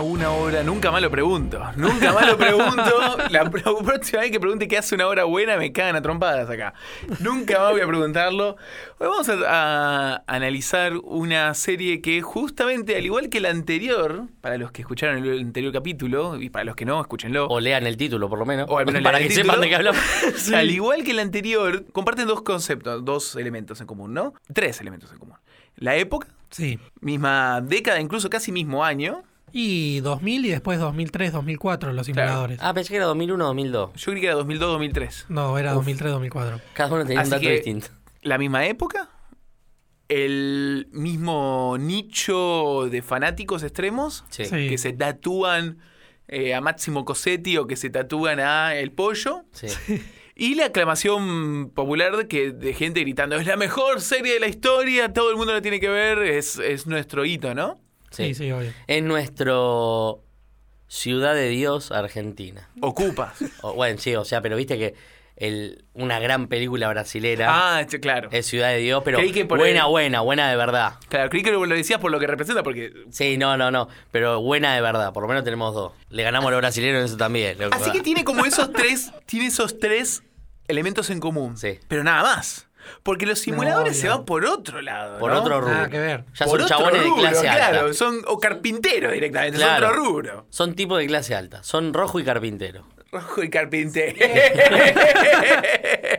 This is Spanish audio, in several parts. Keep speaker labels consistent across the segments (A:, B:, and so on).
A: una hora, nunca más lo pregunto. Nunca más lo pregunto. La próxima vez que pregunte qué hace una hora buena, me cagan a trompadas acá. Nunca más voy a preguntarlo. Hoy vamos a, a analizar una serie que justamente, al igual que la anterior, para los que escucharon el anterior capítulo, y para los que no, escúchenlo.
B: O lean el título, por lo menos.
A: O al menos
B: para que
A: el
B: sepan de qué hablamos.
A: Al igual que la anterior, comparten dos conceptos, dos elementos en común, ¿no? Tres elementos en común. La época,
C: Sí.
A: misma década, incluso casi mismo año.
C: Y 2000 y después 2003, 2004 los simuladores.
B: Ah, pensé que era 2001 2002.
A: Yo creí que era 2002-2003.
C: No, era 2003, 2004.
B: Cada uno tenía
A: Así
B: un dato
A: que-
B: distinto.
A: La misma época, el mismo nicho de fanáticos extremos
B: Sí.
C: Sí.
A: que se tatúan eh, a Máximo Cosetti o que se tatúan a El Pollo.
B: Sí.
A: Y la aclamación popular de, que, de gente gritando, es la mejor serie de la historia, todo el mundo la tiene que ver, es, es nuestro hito, ¿no?
C: Sí, sí, obvio.
B: Es nuestro Ciudad de Dios Argentina.
A: Ocupas.
B: O, bueno, sí, o sea, pero viste que el, una gran película brasilera
A: ah, che, claro.
B: es Ciudad de Dios, pero
A: Creí que por
B: buena,
A: el-
B: buena, buena de verdad.
A: Claro, creí que lo, decías por lo que representa, porque...
B: Sí, no, no, no, pero buena de verdad. Por lo menos tenemos dos. Le ganamos a los brasileños en eso también.
A: Así que tiene como esos tres, tiene esos tres elementos en común.
B: Sí.
A: Pero nada más. Porque los simuladores
C: No,
A: se van por otro lado.
B: Por
A: ¿no?
B: otro rubro.
C: Nada que ver.
B: Ya
A: Por
B: son chabones de
A: rubro,
B: clase
A: claro,
B: alta.
A: son o carpinteros directamente,
B: Claro.
A: son otro rubro.
B: Son tipos de clase alta. Son rojo y carpintero.
A: Rojo y carpintero.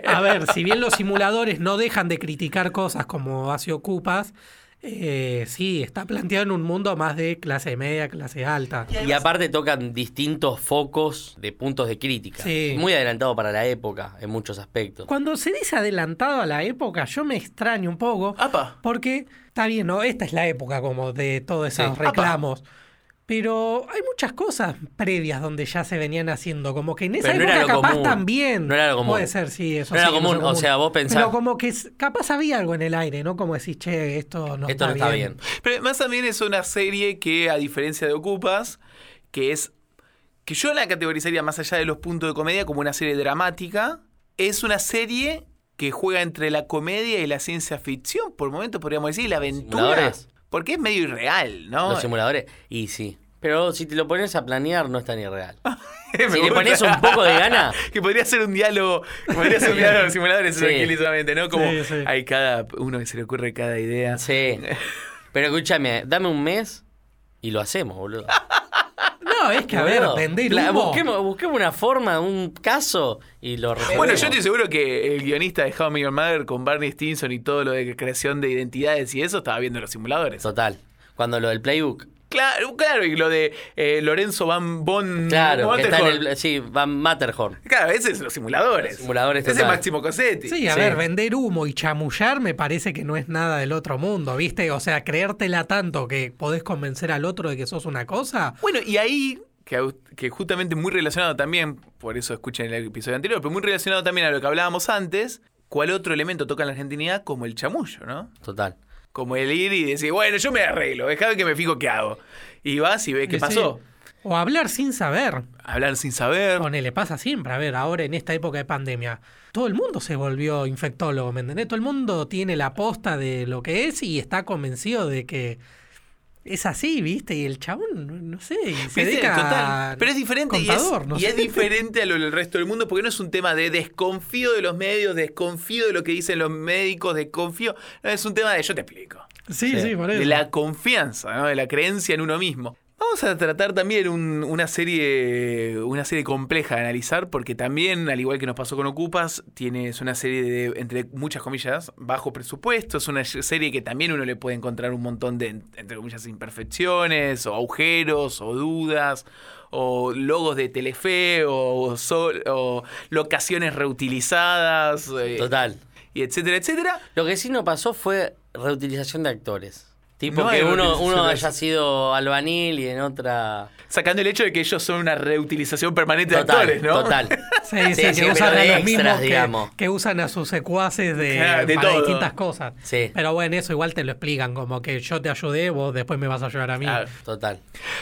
C: A ver, si bien los simuladores no dejan de criticar cosas como hace Ocupas, eh, sí, está planteado en un mundo más de clase media, clase alta.
B: Y aparte tocan distintos focos de puntos de crítica.
C: Sí.
B: Muy adelantado para la época en muchos aspectos.
C: Cuando se dice adelantado a la época, yo me extraño un poco.
A: Apa.
C: Porque está bien, ¿no? Esta es la época como de todos esos
B: Sí.
C: reclamos. Pero hay muchas cosas previas donde ya se venían haciendo. Como que en esa
B: no era
C: época
B: lo
C: capaz
B: común.
C: también.
B: No era lo común.
C: Puede ser, sí, eso
B: No era común, o sea, vos pensás-
C: Pero como que capaz había algo en el aire, ¿no? Como decís, che, esto no
B: Esto no está bien.
A: Pero además también es una serie que, a diferencia de Ocupas, que es. que yo la categorizaría más allá de los puntos de comedia como una serie dramática, es una serie que juega entre la comedia y la ciencia ficción, por momentos podríamos decir, y la aventura. Porque es medio irreal, ¿no?
B: Los simuladores. Y sí. Pero si te lo pones a planear, no es tan irreal. Si le pones un poco de gana,
A: que podría ser un diálogo, podría ser un diálogo de simuladores
B: Sí.
A: tranquilamente, ¿no? Como
C: Sí, sí.
A: hay cada uno que se le ocurre cada idea.
B: sí. Pero escúchame, dame un mes y lo hacemos, boludo.
C: No, es que a ver,
B: Boludo,
C: vender
B: la-
C: humo.
B: busquemos, busquemos una forma, un caso y lo resolvemos.
A: Bueno, yo estoy seguro que el guionista de How I Met Your Mother con Barney Stinson y todo lo de creación de identidades y eso estaba viendo los simuladores.
B: Total. Cuando lo del playbook.
A: Claro, claro, y lo de eh, Lorenzo Van Bon
B: Claro, que está en el. Sí, Van Matterhorn.
A: Claro, ese es los simuladores.
B: Simuladores
A: Ese es. Máximo Cosetti.
C: Sí, a
B: Sí.
C: ver, vender humo y chamullar me parece que no es nada del otro mundo, ¿viste? O sea, creértela tanto que podés convencer al otro de que sos una cosa.
A: Bueno, y ahí, que, que justamente muy relacionado también, por eso escuchen el episodio anterior, pero muy relacionado también a lo que hablábamos antes, ¿cuál otro elemento toca en la argentinidad? Como el chamullo, ¿no?
B: Total.
A: Como el ir y decir, bueno, yo me arreglo, dejá que me fijo qué hago. Y vas y ves qué
C: Sí.
A: pasó.
C: O hablar sin saber.
A: Hablar sin saber.
C: Ponele, pasa siempre. A ver, ahora en esta época de pandemia, todo el mundo se volvió infectólogo, ¿me entendés? Todo el mundo tiene la posta de lo que es y está convencido de que es así, ¿viste? Y el chabón, no- no sé, se
A: Total. Pero es diferente y, es,
C: contador, no
A: y
C: sé.
A: es diferente a lo del resto del mundo porque no es un tema de desconfío de los medios, desconfío de lo que dicen los médicos, desconfío. No, es un tema de yo te explico.
C: Sí,
B: Sí.
C: sí, por eso.
A: De la confianza, ¿no? de la creencia en uno mismo. Vamos a tratar también un- una serie una serie compleja de analizar porque también, al igual que nos pasó con Ocupas, tiene, es una serie de, entre muchas comillas, bajo presupuesto. Es una serie que también uno le puede encontrar un montón de, entre comillas, imperfecciones o agujeros o dudas o logos de Telefe o, sol- o locaciones reutilizadas eh,
B: Total.
A: y etcétera, etcétera.
B: Lo que sí no pasó fue reutilización de actores. Tipo
A: No
B: que uno,
A: de
B: haya sido albanil y en otra.
A: Sacando el hecho de que ellos son una reutilización permanente de
B: Total,
A: actores, ¿no?
B: total.
C: Sí, sí,
B: Sí,
C: que
B: sí,
C: usan
B: de
C: a los
B: extras,
C: mismos que,
B: digamos.
C: que usan a sus secuaces de,
A: Claro, de
C: para
A: todo.
C: distintas cosas.
B: Sí.
C: Pero bueno, eso igual te lo explican, como que yo te ayudé, vos después me vas a ayudar a mí.
A: Claro.
B: Total.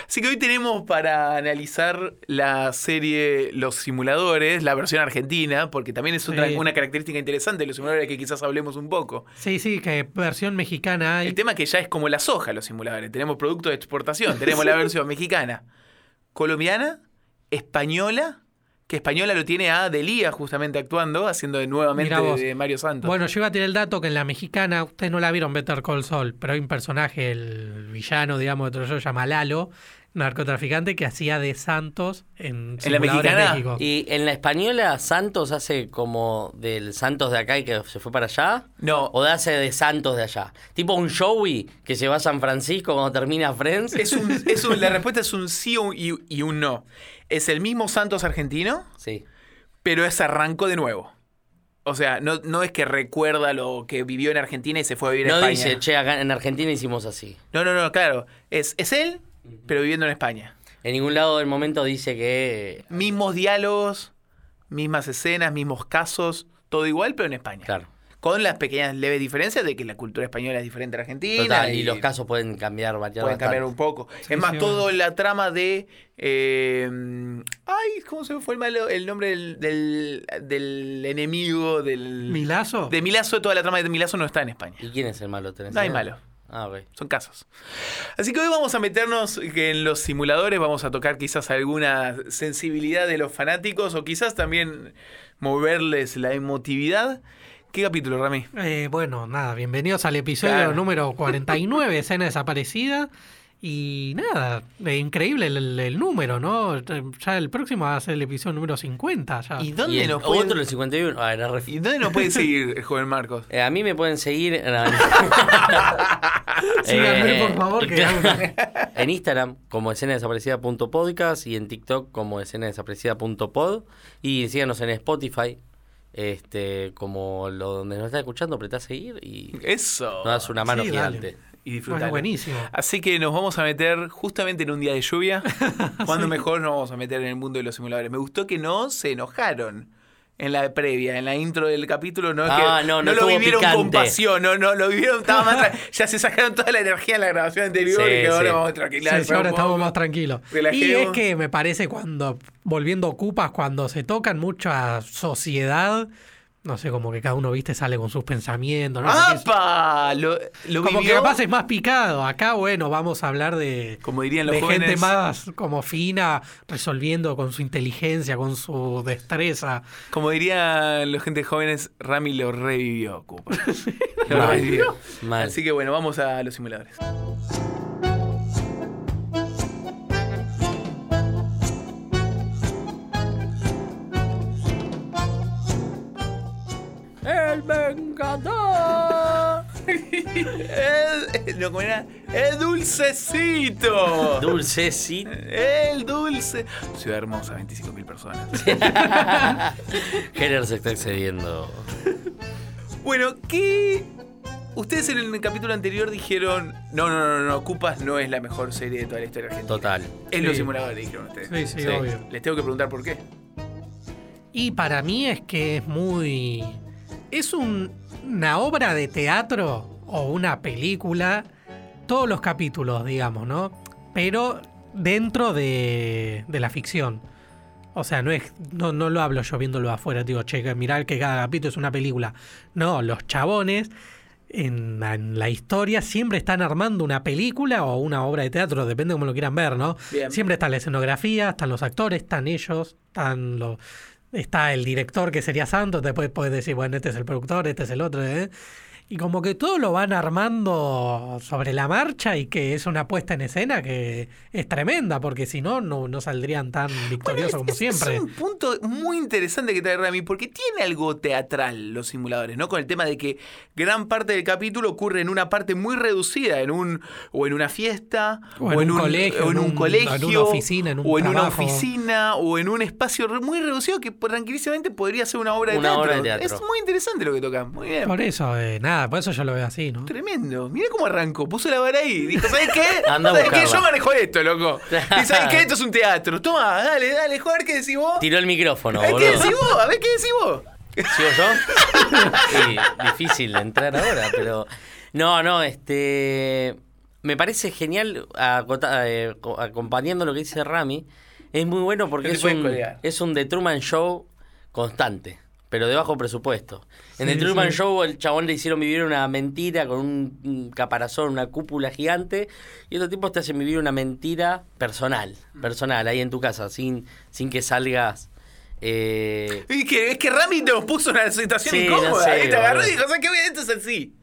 A: Así que hoy tenemos para analizar la serie Los Simuladores, la versión argentina, porque también es otra,
C: Sí.
A: una característica interesante de los simuladores que quizás hablemos un poco.
C: Sí, sí, que versión mexicana hay.
A: El tema que ya es como la soja los simuladores. Tenemos productos de exportación. Tenemos la versión mexicana, colombiana, española, que española lo tiene a Delía justamente actuando, haciendo de nuevamente de Mario Santos.
C: Bueno, yo iba a tirar el dato que en la mexicana, ustedes no la vieron Better Call Saul, pero hay un personaje, el villano, digamos, de otro show, llama Lalo, narcotraficante, que hacía de Santos en,
A: ¿En la mexicana?
C: México.
B: Y en la española, Santos hace como del Santos de acá y que se fue para allá.
A: No.
B: O de hace de Santos de allá. Tipo un Joey que se va a San Francisco cuando termina Friends.
A: Es un, es un- la respuesta es un sí y, y un no. Es el mismo Santos argentino,
B: Sí.
A: pero es arrancó de nuevo. O sea, no, no es que recuerda lo que vivió en Argentina y se fue a vivir a
B: No
A: España.
B: dice, che, acá en Argentina hicimos así.
A: No, no, no, claro. Es, es él, pero viviendo en España.
B: En ningún lado del momento dice que.
A: Mismos diálogos, mismas escenas, mismos casos, todo igual, pero en España.
B: Claro.
A: Con las pequeñas leves diferencias de que la cultura española es diferente a la argentina.
B: Total, y los casos pueden cambiar, variar
A: pueden cambiar un poco. es más,
C: sí,
A: todo la trama de. eh, ay, ¿cómo se fue el, malo, el nombre del, del, del enemigo? Del,
C: ¿Milazo?
A: De Milazo, toda la trama de Milazo no está en España.
B: ¿Y quién es el malo? ¿Tenés
A: No hay malo.
B: Ah, ok.
A: Son casos. Así que hoy vamos a meternos en los simuladores, vamos a tocar quizás alguna sensibilidad de los fanáticos o quizás también moverles la emotividad. ¿Qué capítulo, Rami?
C: Eh, bueno, nada, bienvenidos al episodio
A: Claro.
C: número 49, escena desaparecida. Y nada, increíble el, número, ¿no? Ya el próximo va a ser el episodio número 50. Ya.
A: ¿Y dónde
B: el
A: nos
B: otro,
A: pueden,
B: el 51. Ah, era re-
A: ¿Y dónde nos puede seguir joven Marcos?
B: Eh, a mí me pueden seguir. no, no.
C: Síganme,
B: Eh,
C: por favor, que
B: claro. en Instagram como escena desaparecida.podcast y en TikTok como escena desaparecida.pod y síganos en Spotify este como lo donde nos está escuchando apretá a seguir y
A: Eso.
B: nos das una mano
C: Sí, dale.
A: Y
C: Bueno,
A: disfrutar.
C: buenísimo.
A: Así que nos vamos a meter justamente en un día de lluvia. Cuando mejor nos vamos a meter en el mundo de los simuladores. Me gustó que no se enojaron en la previa, en la intro del capítulo. No, es
B: Ah,
A: que
B: no, no
A: lo vivieron con pasión, no, no, lo vivieron, estaba más ya se sacaron toda la energía en la grabación anterior
B: Sí,
A: y que ahora
B: sí.
A: vamos a
C: Sí, ahora estamos más tranquilos. Y es que me parece cuando, volviendo ocupas, cuando se tocan mucha sociedad, no sé, como que cada uno, viste, sale con sus pensamientos.
A: ¡Apa! Lo, lo
C: como que capaz es más picado. Acá, bueno, vamos a hablar de,
A: como dirían los
C: de
A: jóvenes.
C: gente más como fina, resolviendo con su inteligencia, con su destreza.
A: Como dirían los gente jóvenes, Rami lo revivió, Cupa. Lo
B: Mal.
A: revivió.
B: Mal.
A: Así que bueno, vamos a los simuladores.
B: Vengador
A: El, no, ¿cómo era? El dulcecito.
B: dulcecito
A: El dulce. Ciudad hermosa, 25.000 personas.
B: Heller se está excediendo
A: Bueno, ¿qué? Ustedes en el capítulo anterior dijeron, no, no, no, no, Cupas no es la mejor serie de toda la historia argentina.
B: total
A: Es los
C: Sí.
A: simuladores, dijeron ustedes.
C: Sí, sí,
B: Sí.
C: obvio.
A: Les tengo que preguntar por qué.
C: Y para mí es que es muy... Es un- una obra de teatro o una película, todos los capítulos, digamos, ¿no? Pero dentro de, de la ficción. O sea, no es no, no lo hablo yo viéndolo afuera, digo, che, mirá que cada capítulo es una película. No, los chabones en, la- en la historia siempre están armando una película o una obra de teatro, depende de cómo lo quieran ver, ¿no?
A: Bien.
C: Siempre está la escenografía, están los actores, están ellos, están los, está el director que sería Santos, después puedes decir, bueno, este es el productor, este es el otro, ¿eh? Y como que todo lo van armando sobre la marcha y que es una puesta en escena que es tremenda, porque si no, no, no saldrían tan victoriosos como
A: Es-
C: siempre.
A: Es un punto muy interesante que trae Rami, porque tiene algo teatral los simuladores, ¿no? Con el tema de que gran parte del capítulo ocurre en una parte muy reducida, en un o en una fiesta,
C: O en un colegio,
A: o en un
C: un-
A: colegio,
C: en una oficina, en un
A: o en una oficina, o en un espacio muy reducido que tranquilísimamente podría ser una obra de,
B: Una
A: teatro.
B: obra de teatro.
A: Es muy interesante lo que tocan. Muy bien.
C: Por eso, eh, nada, por eso yo lo veo así, ¿no?
A: Tremendo. Mira cómo arrancó. Puso la vara ahí. Dijo, ¿sabes qué?
B: Anda a
A: ¿Sabes qué? Yo manejo esto, loco. Y ¿sabes qué? Esto es un teatro. Toma, dale, dale, joder, ¿qué decís vos?
B: tiró el micrófono
A: A ver, ¿Qué
B: boludo
A: decís vos? A ver, ¿qué decís vos?
B: ¿Sigo yo? Sí, difícil de entrar ahora, pero. No, no, este. Me parece genial, eh, co- acompañando lo que dice Rami. Es muy bueno porque es un, es un The Truman Show constante. Pero de bajo presupuesto. En
C: Sí,
B: The Truman
C: sí.
B: Show el chabón le hicieron vivir una mentira con un, caparazón, una cúpula gigante, y otros tipos te hacen vivir una mentira personal, personal, ahí en tu casa, sin, sin que salgas... eh,
A: Es que, es que Rami nos puso una situación
B: Sí,
A: incómoda.
B: no sé.
A: Te agarró y dijo, ¿sabes qué? Esto es así.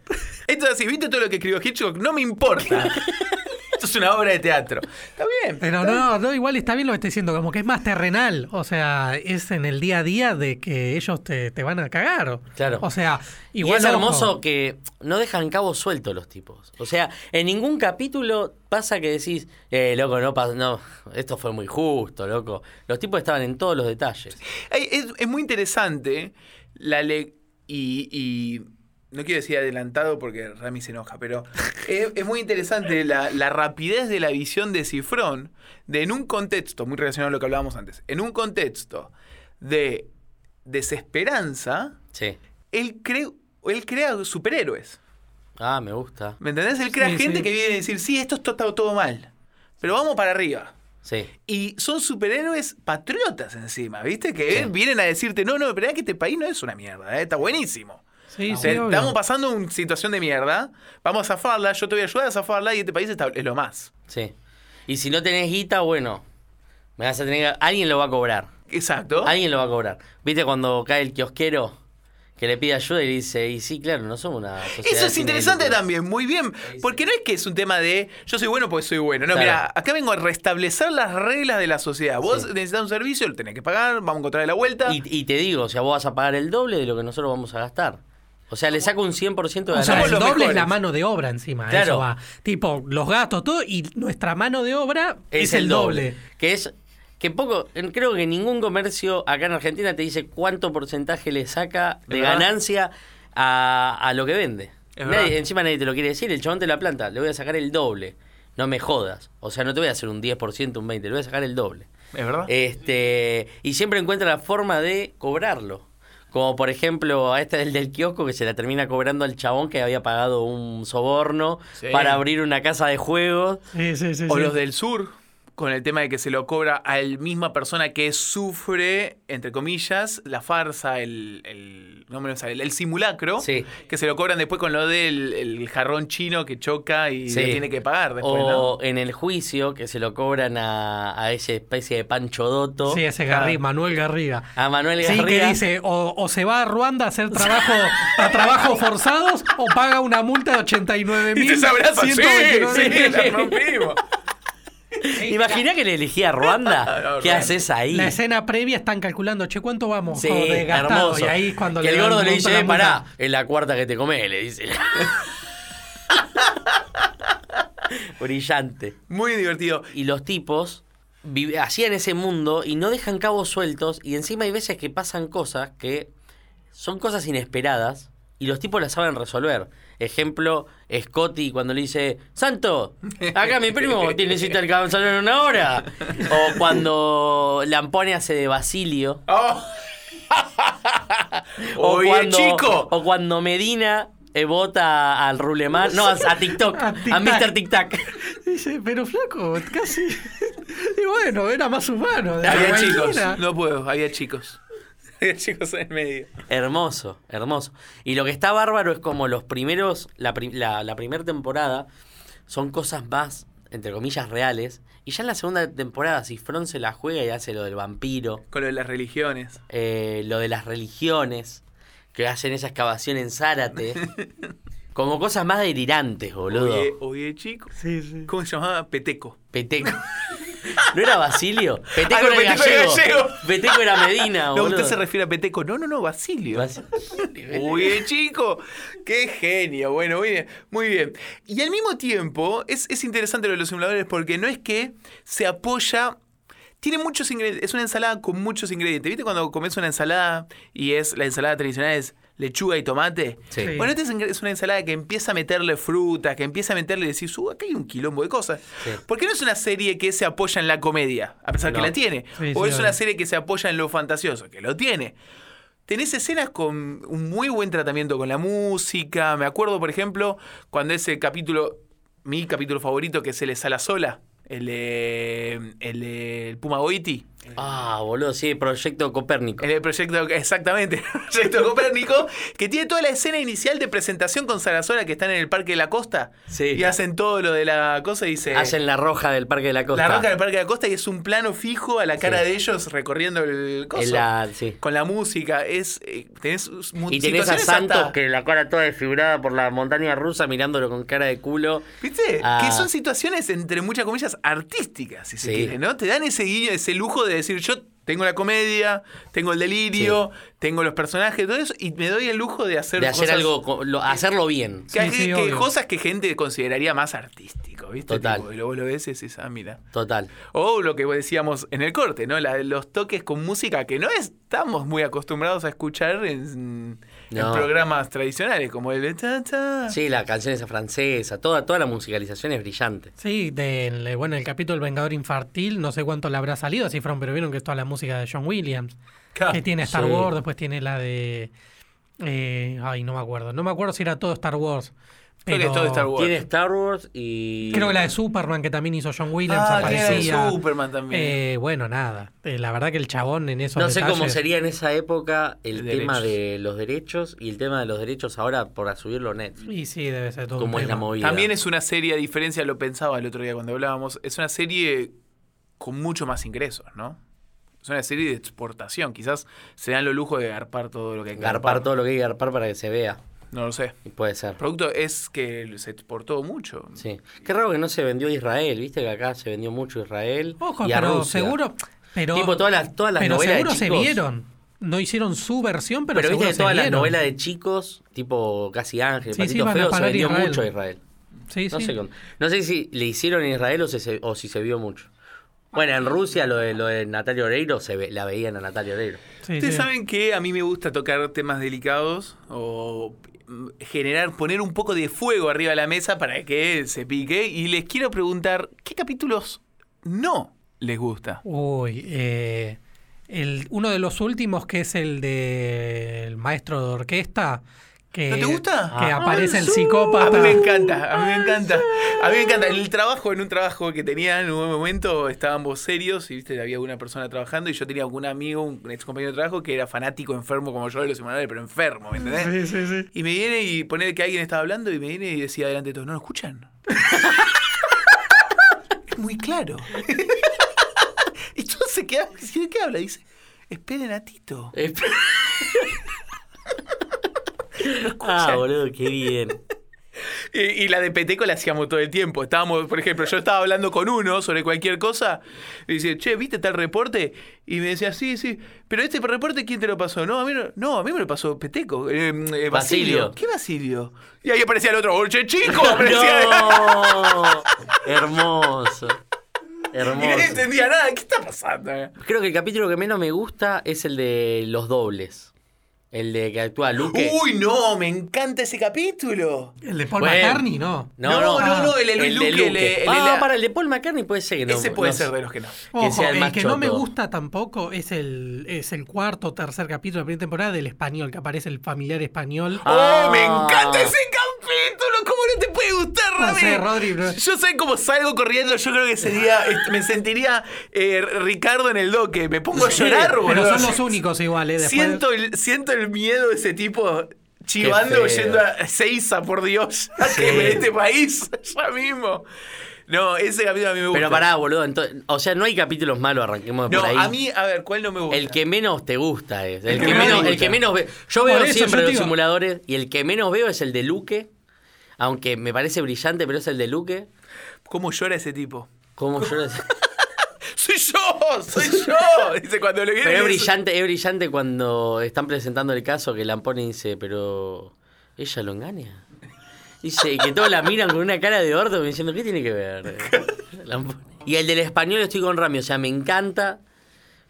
A: Esto es así. ¿Viste todo lo que escribió Hitchcock? No me importa. Esto es una obra de teatro. Está bien.
C: Pero no, no, igual está bien lo que está diciendo, como que es más terrenal. O sea, es en el día a día de que ellos te, te van a cagar.
B: Claro.
C: O sea,
B: Y
C: igual.
B: es
C: ojo,
B: hermoso que no dejan cabos sueltos los tipos. O sea, en ningún capítulo pasa que decís, eh, loco, no no, esto fue muy justo, loco. Los tipos estaban en todos los detalles.
A: Es, es muy interesante la le y, y no quiero decir adelantado porque Rami se enoja, pero es, es muy interesante la, la rapidez de la visión de Cifrón de en un contexto, muy relacionado a lo que hablábamos antes, en un contexto de desesperanza,
B: Sí.
A: él, crea él crea superhéroes.
B: Ah, me gusta.
A: ¿Me entendés? Él crea
C: Sí,
A: gente
C: sí.
A: que viene a decir, sí, esto está todo, todo mal, pero vamos para arriba.
B: Sí.
A: Y son superhéroes patriotas encima, ¿viste? Que
B: Sí.
A: vienen a decirte, no, no, pero es que este país no es una mierda, ¿eh? está buenísimo.
C: Sí,
A: O
C: sí,
A: sea,
C: obvio.
A: estamos pasando una situación de mierda, vamos a zafarla, yo te voy a ayudar a zafarla y este país está- es lo más.
B: Sí. Y si no tenés guita, bueno, me vas a tener que- alguien lo va a cobrar.
A: Exacto.
B: Alguien lo va a cobrar. ¿Viste cuando cae el kiosquero que le pide ayuda y dice, y sí, claro, no somos una sociedad
A: Eso es interesante
B: lucro"?
A: también, muy bien. Porque no es que es un tema de yo soy bueno porque soy bueno. No,
B: Claro.
A: mira, acá vengo a restablecer las reglas de la sociedad. Vos
B: Sí.
A: necesitas un servicio, lo tenés que pagar, vamos a encontrar la vuelta.
B: Y, y te digo, o sea, vos vas a pagar el doble de lo que nosotros vamos a gastar. O sea, le saco un 100% de
C: O sea,
A: Somos
C: el
A: los
C: doble es la mano de obra encima.
B: Claro.
C: Eso va. Tipo, los gastos, todo, y nuestra mano de obra es, el doble.
B: Que es que poco, creo que ningún comercio acá en Argentina te dice cuánto porcentaje le saca de
A: verdad.
B: ganancia a, a lo que vende. Nadie- encima nadie te lo quiere decir, el chabón te la planta, le voy a sacar el doble. No me jodas. O sea, no te voy a hacer un 10%, un 20%, le voy a sacar el doble.
A: ¿Es verdad?
B: Este, y siempre encuentra la forma de cobrarlo. Como por ejemplo a este del del kiosco que se la termina cobrando al chabón que había pagado un soborno
A: Sí.
B: para abrir una casa de juegos.
C: Sí, sí, sí.
A: O
C: sí.
A: los del sur, con el tema de que se lo cobra a la misma persona que sufre, entre comillas, la farsa, el, el, no me lo sale, el, el simulacro,
B: Sí.
A: que se lo cobran después con lo del el jarrón chino que choca y
B: Sí.
A: lo tiene que pagar después,
B: o
A: ¿no?
B: en el juicio que se lo cobran a, a esa especie de Pancho Doto.
C: Sí, ese Garriga, Manuel Garriga.
B: A Manuel
C: Sí,
B: Garriga.
C: que dice, o, o se va a Ruanda a hacer trabajo a trabajos forzados o paga una multa de 89
A: Y
C: mil.
A: se abraza, sí, sí, la rompimos.
B: Imaginá que le elegía a Ruanda.
A: No,
B: ¿Qué
A: Ruanda.
B: haces ahí?
C: La escena previa están calculando, che, ¿cuánto vamos?
B: Sí,
C: gastado.
B: hermoso.
C: Y ahí es cuando
B: que el gordo le dice, eh, pará, es la cuarta que te comés, le dice. Brillante.
A: Muy divertido.
B: Y los tipos vive- hacían ese mundo y no dejan cabos sueltos y encima hay veces que pasan cosas que son cosas inesperadas y los tipos las saben resolver. Ejemplo, Scotty cuando le dice, Santo, acá mi primo tiene cita el cabezón en una hora. O cuando Lampone hace de Basilio.
A: Oh.
B: O
A: Oye,
B: cuando,
A: chico.
B: O cuando Medina eh, vota al Rulemán. No, a, a TikTok.
C: A
B: A,
C: Tic Tac.
B: Mr. Tic Tac.
C: Dice, pero flaco, casi. Y bueno, era más humano.
A: Había chicos, no puedo, había chicos. Chicos en el medio.
B: Hermoso, hermoso. Y lo que está bárbaro es como los primeros, la, pri- la, la primera temporada son cosas más, entre comillas, reales. Y ya en la segunda temporada, Cifrón se la juega y hace lo del vampiro,
A: Con lo de las religiones.
B: eh, lo de las religiones, que hacen esa excavación en Zárate. como cosas más delirantes, boludo.
A: Oye, oye, chico.
C: Sí, sí.
A: ¿Cómo se llamaba? Peteco.
B: Peteco. ¿No era Basilio? Peteco
A: Ah, no,
B: era
A: Peteco era
B: gallego. Peteco era Medina,
A: No, usted se refiere a Peteco. No, no, no, Basilio.
B: Bas-
A: Oye, chico, qué genio. Bueno, muy bien, muy bien. Y al mismo tiempo, es, es interesante lo de los simuladores porque no es que se apoya. Tiene muchos ingredientes. Es una ensalada con muchos ingredientes. ¿Viste cuando comes una ensalada y es la ensalada tradicional es lechuga y tomate?
B: Sí.
A: Bueno, esta es una ensalada que empieza a meterle frutas, que empieza a meterle y decís, uh, acá hay un quilombo de cosas.
B: Sí.
A: Porque no es una serie que se apoya en la comedia, a pesar que
B: No.
A: la tiene.
C: Sí,
A: o
C: sí,
A: es una serie que se apoya en lo fantasioso, que lo tiene. Tenés escenas con un muy buen tratamiento con la música. Me acuerdo, por ejemplo, cuando ese capítulo, mi capítulo favorito, que es el de Sala Sola, el de, el de el Puma Goiti.
B: Ah, boludo, sí, Proyecto Copérnico.
A: En el proyecto, exactamente, el proyecto Copérnico, que tiene toda la escena inicial de presentación con Sarasola que están en el Parque de la Costa.
B: Sí.
A: Y hacen todo lo de la cosa y dice.
B: Hacen la roja del Parque de la Costa.
A: La roca del Parque de la Costa y es un plano fijo a la cara
B: Sí.
A: de ellos recorriendo el coso.
B: En la- sí.
A: Con la música. Es, eh, tenés
B: Y tenés a Santos
A: hasta-
B: que la cara toda desfigurada por la montaña rusa mirándolo con cara de culo.
A: ¿Viste?
B: Ah.
A: Que son situaciones, entre muchas comillas, artísticas, si se
B: Sí.
A: quiere, ¿no? Te dan ese guiño, ese lujo de decir, yo tengo la comedia, tengo el delirio, tengo los personajes, todo eso, y me doy el lujo de hacer
B: De hacer
A: cosas-
B: algo, lo- hacerlo bien.
A: que-
C: Sí, sí,
A: que-
C: obvio.
A: cosas que gente consideraría más artístico, ¿viste?
B: Total.
A: Tipo, y luego lo ves y decís, ah, mira.
B: Total.
A: O lo que decíamos en el corte, ¿no? La, los toques con música que no estamos muy acostumbrados a escuchar en, en
B: No.
A: programas tradicionales, como el de ta, ta.
B: Sí, la canción esa francesa, toda, toda la musicalización es brillante.
C: Sí, del, bueno, el capítulo El Vengador Infantil, no sé cuánto le habrá salido, así fueron, pero vieron que es toda la música de John Williams.
A: Claro.
C: Que tiene Star
B: Sí.
C: Wars, después tiene la de. eh, ay, no me acuerdo. No me acuerdo si era todo Star Wars.
A: Creo que es todo Star Wars.
B: Tiene Star Wars y.
C: Creo que la de Superman, que también hizo John Williams,
A: Ah, tiene la de
C: aparecía.
A: Superman también.
C: Eh, bueno, nada. Eh, la verdad que el chabón en esos
B: No sé cómo sería en esa época el
A: De
B: tema
A: derechos.
B: de los derechos y el tema de los derechos ahora por subirlo a Netflix.
C: Y sí, debe ser todo. un
B: Cómo es la movida.
A: También es una serie, a diferencia, lo pensaba el otro día cuando hablábamos, es una serie con mucho más ingresos, ¿no? Es una serie de exportación. Quizás se dan los lujos de garpar todo lo que hay que
B: Garpar todo lo que hay que garpar para que se vea.
A: No lo sé.
B: Puede ser.
A: El producto es que se exportó mucho.
B: Sí. Qué raro que no se vendió a Israel, viste que acá se vendió mucho a Israel.
C: Ojo,
B: y a
C: pero
B: Rusia.
C: seguro. Pero,
B: Tipo todas las, todas las
C: pero
B: novelas
C: seguro
B: de
C: se vieron. No hicieron su versión, pero,
B: Pero, viste
C: seguro
B: que
C: se
B: todas las novelas de chicos, tipo Casi Ángel,
C: Sí,
B: Patito Feo, se vendió
C: Israel.
B: mucho a Israel.
C: Sí,
B: No,
C: sí.
B: sé, con- no sé si le hicieron en Israel o, se- o si se vio mucho. Bueno, en Rusia lo de, lo de Natalia Oreiro se ve- la veían a Natalia Oreiro.
C: Sí,
A: Ustedes
C: sí.
A: saben que a mí me gusta tocar temas delicados o generar, poner un poco de fuego arriba de la mesa para que se pique. Y les quiero preguntar, ¿qué capítulos no les gusta?
C: Uy, eh, uno de los últimos que es el del maestro de orquesta. Que,
A: ¿No te gusta?
C: Que
B: Ah.
C: aparece el
A: A
C: psicópata.
A: mí me encanta, a mí me encanta. A mí me encanta. En el trabajo, en un trabajo que tenía en un momento, estábamos serios y viste, había una persona trabajando y yo tenía un amigo, un ex compañero de trabajo que era fanático, enfermo como yo de los simuladores, pero enfermo, ¿me entendés?
C: Sí, sí, sí.
A: Y me viene y pone que alguien estaba hablando y me viene y decía delante de todos, ¿no lo escuchan? es muy claro. y todos se quedan, ¿de qué habla? Dice, esperen a Tito.
B: Eh, ah, boludo, qué bien.
A: Y, y la de Peteco la hacíamos todo el tiempo. Estábamos, por ejemplo, yo estaba hablando con uno sobre cualquier cosa. Y dice, che, ¿viste tal reporte? Y me decía, sí, sí. Pero este reporte, ¿quién te lo pasó? No, a mí, no, no, a mí me lo pasó Peteco. eh, eh, Basilio.
B: Basilio.
A: ¿Qué Basilio? Y ahí aparecía el otro, oye, chico. aparecía-
B: ¡No! Hermoso.
A: Y nadie
B: Hermoso.
A: entendía nada. ¿Qué está pasando?
B: Creo que el capítulo que menos me gusta es el de los dobles. El de que actúa Luque.
A: Uy, no, me encanta ese capítulo.
C: El de Paul
B: Bueno.
C: McCartney, ¿no.
A: No, no, no, el de Luque, el de- el de
B: ah, para el de Paul McCartney puede ser que no.
A: ese puede
B: no
A: ser de los que no.
C: Ojo,
B: sea el
C: el,
B: más
C: que no me gusta tampoco es el, es el cuarto o tercer capítulo de la primera temporada del español, que aparece el familiar español.
B: Ah.
A: ¡Oh, me encanta ese capítulo! ¿Cómo no
C: sé, Rodri, pero-
A: Yo sé cómo salgo corriendo, yo creo que sería, me sentiría eh, Ricardo en el doque, me pongo a llorar,
C: Pero
A: boludo.
C: son los únicos igual, ¿eh? Después-
A: Siento el, siento el miedo de ese tipo chivando yendo a Seiza, por Dios, a
B: Sí.
A: que me este país, ya mismo. No, ese capítulo a mí me gusta.
B: Pero pará, boludo. ento- o sea, no hay capítulos malos, arranquemos de
A: No,
B: por ahí.
A: a mí, a ver, ¿cuál no me gusta?
B: El que menos te gusta es. El,
A: El
B: que,
A: que
B: menos,
A: me
B: el que menos ve. Yo
C: Por
B: veo
C: eso,
B: siempre
C: yo
B: los
C: digo-
B: simuladores y el que menos veo es el de Luque. Aunque me parece brillante, pero es el de Luque.
A: ¿Cómo llora ese tipo?
B: ¿Cómo yo lo-
A: ¡Soy yo! ¡Soy yo! Dice cuando le viene.
B: Pero es brillante, es brillante cuando están presentando el caso que Lampone dice, pero ella lo engaña. Dice que todos la miran con una cara de orto diciendo, ¿qué tiene que ver? Lampone. Y el del español estoy con Rami, o sea, me encanta,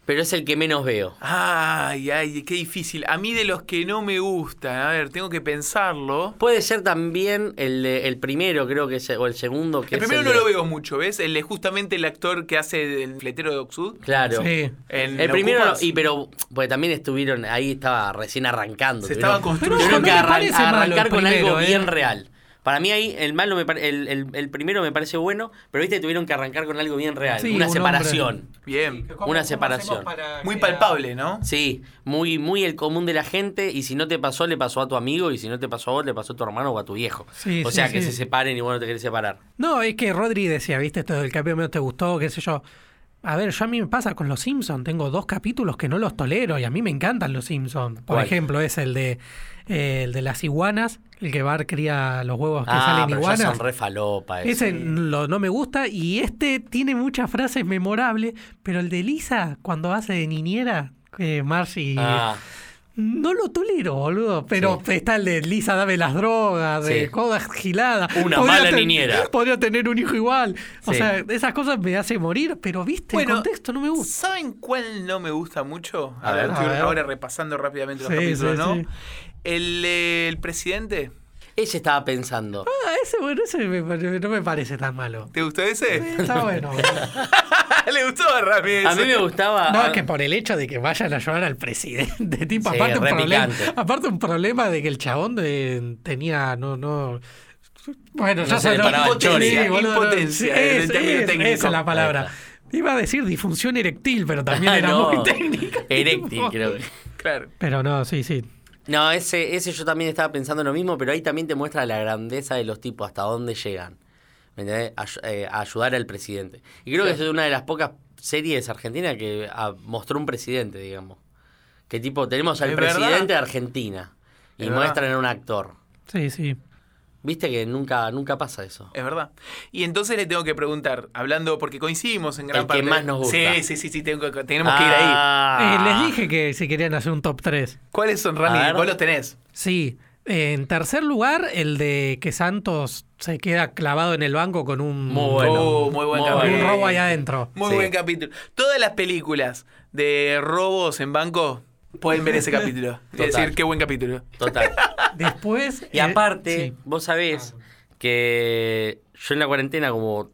B: pero es el que menos veo.
A: Ay, ay, qué difícil. A mí de los que no me gustan, a ver, tengo que pensarlo.
B: Puede ser también el, de- el primero, creo que es, o el segundo. Que
A: El
B: es
A: primero
B: el
A: no
B: de-
A: lo veo mucho, ¿ves? El de justamente el actor que hace el fletero de Oxud.
B: Claro.
C: Sí.
A: En
B: El primero,
A: Ocupas.
B: y pero pues también estuvieron, ahí estaba recién arrancando.
A: Se
B: tuvieron-
A: estaba construyendo.
B: Tuvieron que arran- arrancar con algo
C: ¿eh?
B: bien real. Para mí ahí el malo me pare- el, el- el primero me parece bueno, pero viste tuvieron que arrancar con algo bien real,
C: Sí,
B: una
C: un
B: separación.
A: Bien.
B: Una separación.
A: Muy palpable, ¿no?
B: Sí, muy, muy el común de la gente, y si no te pasó, le pasó a tu amigo, y si no te pasó a vos, le pasó a tu hermano o a tu viejo.
C: Sí,
B: o
C: sí,
B: sea, que
C: sí.
B: se separen y vos no te querés separar.
C: No, es que Rodri decía, viste, esto del menos te gustó, qué sé yo. A ver, yo a mí me pasa con los Simpsons, tengo dos capítulos que no los tolero y a mí me encantan los Simpsons. Por
B: ¿Cuál?
C: ejemplo, es el de eh, el de las iguanas, el que Bar cría los huevos que
B: ah,
C: salen
B: pero ya
C: iguanas.
B: son re falopa ese.
C: Ese lo- no me gusta y este tiene muchas frases memorables, pero el de Lisa, cuando hace de niñera, que Marcy...
B: Ah,
C: No lo tolero, boludo. Pero está el de Lisa, dame las drogas, de
B: Sí.
C: codas giladas.
B: Una mala niñera.
C: Podría tener un hijo igual. O
B: Sí.
C: sea, esas cosas me hacen morir, pero viste,
A: Bueno,
C: el contexto no me gusta.
A: ¿Saben cuál no me gusta mucho? A,
B: A
A: ver,
B: ver.
A: estoy
C: A ver.
A: ahora repasando rápidamente los
C: Sí,
A: capítulos,
C: sí,
A: ¿no?
C: sí.
A: El, eh, el presidente.
B: Ese estaba pensando.
C: Ah, ese, bueno, ese me no me parece tan malo.
A: ¿Te gustó ese?
C: Está bueno.
A: Le gustó a ese.
B: A mí me gustaba.
C: No,
B: a-
C: es que por el hecho de que vayan a ayudar al presidente, tipo,
B: Sí,
C: aparte, un problema, aparte un problema de que el chabón de- tenía, no, no... Bueno,
B: No
C: ya
B: se le
C: sabes,
B: paraba el chori.
C: Sí, boludo, no.
A: Impotencia, el
C: es- es-
A: técnico.
C: Esa es la palabra. Iba a decir disfunción erectil, pero también era
B: No,
C: muy técnica.
B: Eréctil, creo que.
A: Claro.
C: Pero no, sí, sí.
B: No, ese, ese yo también estaba pensando lo mismo, pero ahí también te muestra la grandeza de los tipos, hasta dónde llegan. ¿Me entendés? Eh, a ayudar al presidente. Y creo que es una de las pocas series argentinas que ah, mostró un presidente, digamos. Que tipo, tenemos al
A: Es
B: presidente
A: verdad.
B: de Argentina y
A: Es
B: muestran a un actor.
C: Sí, sí.
B: Viste que nunca, nunca pasa eso.
A: Es verdad. Y entonces le tengo que preguntar, hablando, porque coincidimos en gran
B: El que
A: parte.
B: más nos gusta.
A: Sí, sí, sí, sí, tengo que- tenemos que ir ahí.
B: Ah.
C: Eh, les dije que si querían hacer un top 3.
A: ¿Cuáles son, Rami? Vos los tenés.
C: Sí. En tercer lugar, el de que Santos se queda clavado en el banco con un,
B: Muy bueno.
A: Oh, muy buen
B: Muy
C: con un robo ahí adentro.
A: Muy
B: Sí.
A: buen capítulo. Todas las películas de robos en banco pueden ver ese capítulo. Es
B: Total.
A: decir, qué buen capítulo.
B: Total.
C: Después.
B: Y
C: eh,
B: aparte,
C: sí.
B: vos sabés que yo en la cuarentena, como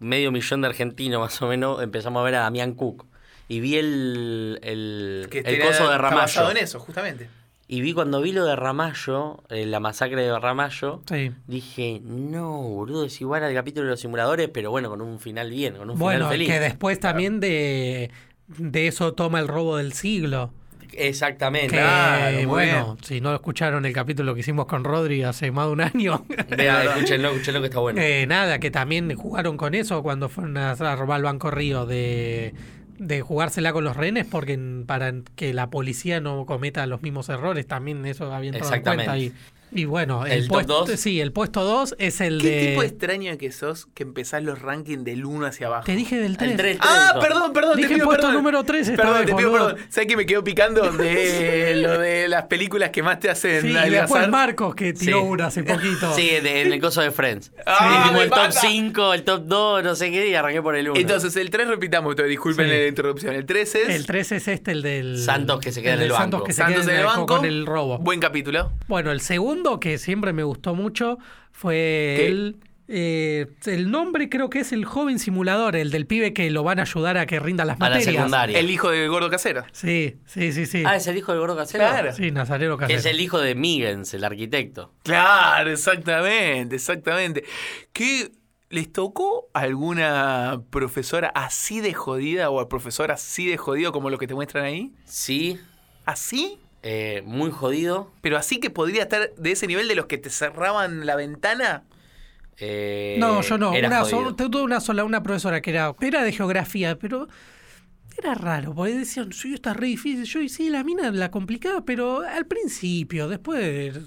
B: medio millón de argentinos más o menos, empezamos a ver a Damián Cook. Y vi el, el,
A: Que
B: el coso de Ramallo.
A: en eso, justamente.
B: Y vi cuando vi lo de Ramallo, eh, la masacre de Ramallo,
C: Sí.
B: dije, no, boludo, es igual al capítulo de los simuladores, pero bueno, con un final bien, con un
C: Bueno,
B: final feliz.
C: que después también de, de eso toma el robo del siglo.
B: Exactamente.
A: Claro,
C: bueno, si no escucharon el capítulo que hicimos con Rodri hace más de un año,
B: Vea, escúchenlo, escúchenlo que está bueno.
C: eh, nada, que también jugaron con eso cuando fueron a, robar el Banco Río de, de jugársela con los rehenes porque para que la policía no cometa los mismos errores, también eso había entrado en cuenta. Y, y bueno, el,
B: ¿El
C: puesto,
B: dos?
C: sí, el puesto 2 es el
A: ¿Qué
C: de...
A: tipo extraño que sos que empezás los rankings del 1 hacia abajo?
C: Te dije del 3.
B: El 3,
A: Ah, perdón, perdón,
C: Dije
A: te pido
C: puesto
A: perdón.
C: número tres esta
A: Perdón,
C: vez,
A: te pido
C: boludo.
A: perdón. ¿Sabes que me quedo picando de lo de las películas que más te hacen
C: Sí, y después Marcos que tiró
B: Sí.
C: una hace poquito.
B: Sí, de- en el coso de Friends.
A: Ah, me
B: el top
A: mata.
B: 5, el top 2, no sé qué, y arranqué por el 1.
A: Entonces, el 3 repitamos, disculpen
C: Sí.
A: la interrupción. El 3 es
C: El 3 es este, el del...
B: Santos que se queda en
C: del
B: el
C: Santos
B: banco.
C: que se
A: Santos
C: queda
A: en el banco.
C: con el robo.
A: Buen capítulo.
C: Bueno, el segundo que siempre me gustó mucho fue
A: ¿Qué?
C: el... eh, el nombre creo que es el joven simulador, el del pibe que lo van a ayudar a que rinda las
B: A la
C: materias.
B: secundaria.
A: El hijo del gordo casero.
C: Sí, sí, sí, sí.
B: Ah, es el hijo del gordo casero.
A: Claro.
C: Sí, Nazareno
B: Que
C: Casero.
B: es el hijo de Miggins, el arquitecto.
A: Claro, exactamente, exactamente. ¿Qué les tocó alguna profesora así de jodida o a profesor así de jodido como lo que te muestran ahí?
B: Sí,
A: ¿Así?
B: Eh, muy jodido.
A: Pero así que podría estar de ese nivel de los que te cerraban la ventana.
B: eh,
C: No, yo no. Una, so- tuve una sola, una profesora que era, era de geografía, pero era raro, porque decían, sí, está re difícil. Yo, y sí, la mina la complicaba, pero al principio, después.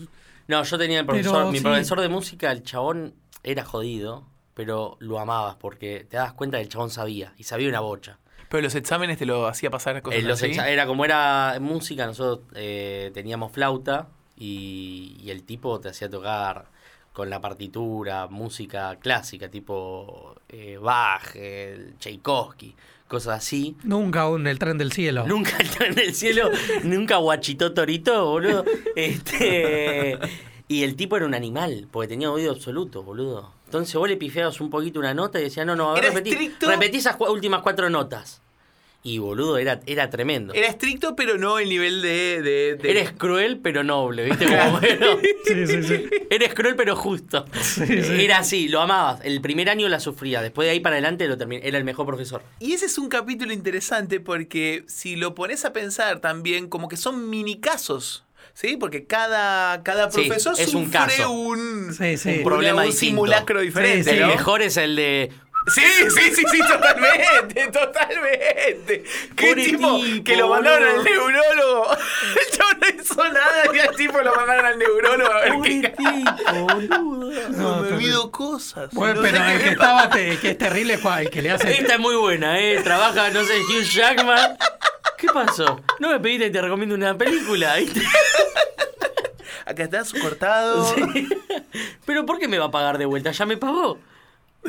B: No, yo tenía el
C: Pero
B: profesor, mi
C: sí.
B: profesor de música, el chabón era jodido, pero lo amabas porque te das cuenta que el chabón sabía, y sabía una bocha.
A: Pero los exámenes te lo hacía pasar cosas
B: Eh, los
A: así.
B: exa- era como era música, nosotros eh, teníamos flauta y, y el tipo te hacía tocar con la partitura, música clásica, tipo eh, Bach, el Tchaikovsky, cosas así.
C: Nunca aún el tren del cielo.
B: Nunca entró en el cielo, nunca guachitó torito, boludo. Este, y el tipo era un animal, porque tenía oído absoluto, boludo. Entonces vos le pifiabas un poquito una nota y decía, no, no, a ver, repetí,
A: estricto.
B: repetí esas últimas cuatro notas. Y boludo, era, era tremendo.
A: Era estricto, pero no el nivel de. de- de-
B: Eres cruel pero noble, ¿viste? Como, bueno,
C: Sí, sí, sí.
B: eres cruel pero justo. Era así, lo amabas. El primer año la sufría, después de ahí para adelante lo terminé. Era el mejor profesor.
A: Y ese es un capítulo interesante porque si lo pones a pensar también, como que son mini casos. ¿Sí? Porque cada, cada
B: Sí,
A: profesor
B: es un
A: sufre
B: caso.
A: un,
C: Sí, sí.
B: problema
A: un
B: distinto.
A: simulacro diferente.
C: Sí,
B: el
A: ¿no?
B: mejor es el de.
A: Sí, sí, sí, sí, totalmente, totalmente. Qué
B: Pobre
A: tipo,
B: tipo,
A: que lo mandaron
B: boludo.
A: al neurólogo. El chavo no hizo nada y al tipo lo mandaron al neurólogo a ver qué
B: boludo.
A: No,
C: No,
A: me olvido cosas.
C: Bueno,
A: No
C: pero
A: sé
C: el
A: qué
C: que estaba, te- el que es terrible el que le hace.
B: Esta es muy buena, ¿eh? Trabaja, no sé, Hugh Jackman. ¿Qué pasó? No me pediste que te recomiendo una película, ¿viste?
A: Acá estás cortado.
B: Pero ¿por qué me va a pagar de vuelta? Ya me pagó.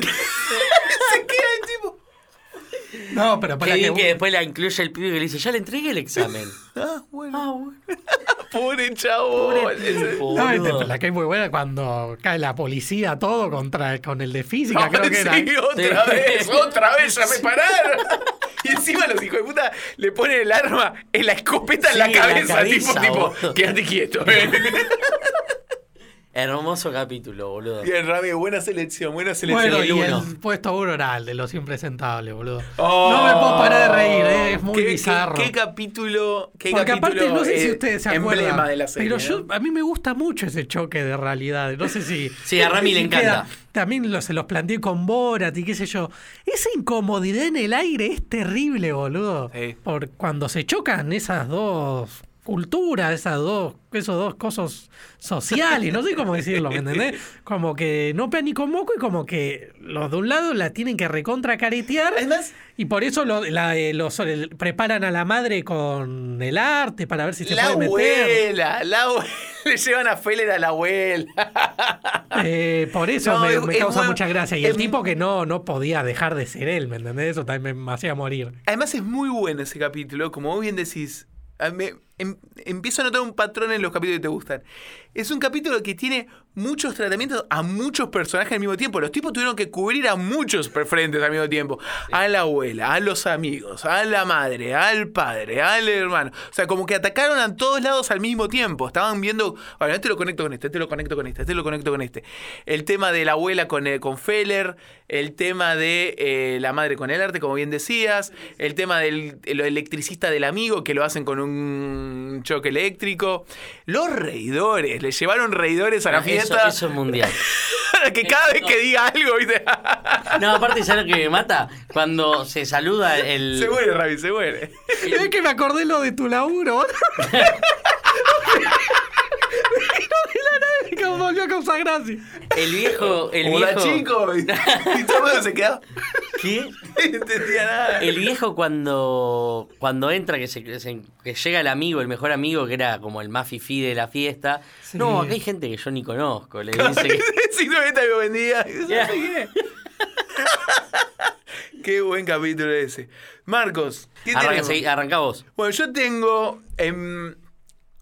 A: Se queda el tipo.
C: No, pero para que.
B: que después la incluye el pibe que le dice, ya le entregué el examen.
A: Ah, bueno.
B: Ah, bueno.
A: Pobre chavo.
B: Pobre
A: Ese-
B: tipo,
C: No, este, la que es muy buena cuando cae la policía todo contra con el de física, creo que era.
A: otra
B: Sí.
A: vez, otra vez, ya me pararon. Y encima los hijos de puta le ponen el arma en la escopeta en la
B: Sí, en la
A: cabeza,
B: cabeza,
A: tipo, tipo, quédate quieto.
B: Hermoso capítulo, boludo.
A: Bien, Rami, buena selección, buena selección.
C: Bueno,
B: el
C: y
B: uno.
C: el puesto el de los impresentables, boludo.
A: Oh.
C: no me puedo parar de reír, eh, es muy
A: ¿Qué- qué-
C: bizarro.
A: Qué, capítulo, qué
C: Porque
A: capítulo
C: aparte, no sé si ustedes se
A: emblema
C: acuerdan,
A: de la serie.
C: pero yo, a mí me gusta mucho ese choque de realidades. No sé si...
B: Sí, a Rami le encanta.
C: también lo- se los planteé con Borat y qué sé yo. Esa incomodidad en el aire es terrible, boludo.
A: Sí.
C: Por cuando se chocan esas dos culturas, esas dos, esos dos cosas sociales, no sé cómo decirlo, ¿me entendés? Como que no pegan ni con moco y como que los de un lado la tienen que recontra caretear.
A: Además,
C: Y por eso lo- la- eh, los, el- preparan a la madre con el arte para ver si se
A: la
C: puede meter.
A: abuela, la abuela, le llevan a Feller a la abuela.
C: Eh, por eso
A: No,
C: me,
A: es-
C: me
A: es
C: causa
A: muy-
C: mucha gracia. Y
A: es
C: el tipo que no, no podía dejar de ser él, ¿me entendés? Eso también me, hacía morir.
A: Además es muy bueno ese capítulo, como vos bien decís. a- em- empiezo a notar un patrón en los capítulos que te gustan. Es un capítulo que tiene muchos tratamientos a muchos personajes al mismo tiempo. Los tipos tuvieron que cubrir a muchos frentes al mismo tiempo. A la abuela, a los amigos, a la madre, al padre, al hermano. O sea, como que atacaron a todos lados al mismo tiempo. Estaban viendo, bueno, este lo conecto con este, este lo conecto con este, este lo conecto con este. El tema de la abuela con, eh, con Feller, el tema de eh, la madre con el arte, como bien decías, el tema del el electricista del amigo que lo hacen con un choque eléctrico. Los reidores, le llevaron reidores a la
B: Ah, Eso,
A: fiesta.
B: eso es mundial.
A: Para que cada vez que diga algo, ¿viste?
B: No, aparte, ¿sabes lo que me mata? Cuando se saluda el.
A: se muere, Ravi, se muere.
C: Es que me acordé lo de tu laburo. Me volvió a causar gracia.
B: El viejo. El
A: Hola,
B: viejo.
A: chico. Y, y todo el mundo se quedó.
B: ¿Qué?
A: No entendía nada.
B: El viejo cuando cuando entra, que, se, que se- que llega el amigo, el mejor amigo, que era como el más fifí de la fiesta.
C: Sí.
B: No, acá hay gente que yo ni conozco. Le dice que...
A: si no esta me vendía.
B: Ya.
A: Qué buen capítulo ese. Marcos, ¿qué
B: Arranca,
A: tenemos?
B: seguí- arranca vos.
A: Bueno, yo tengo en,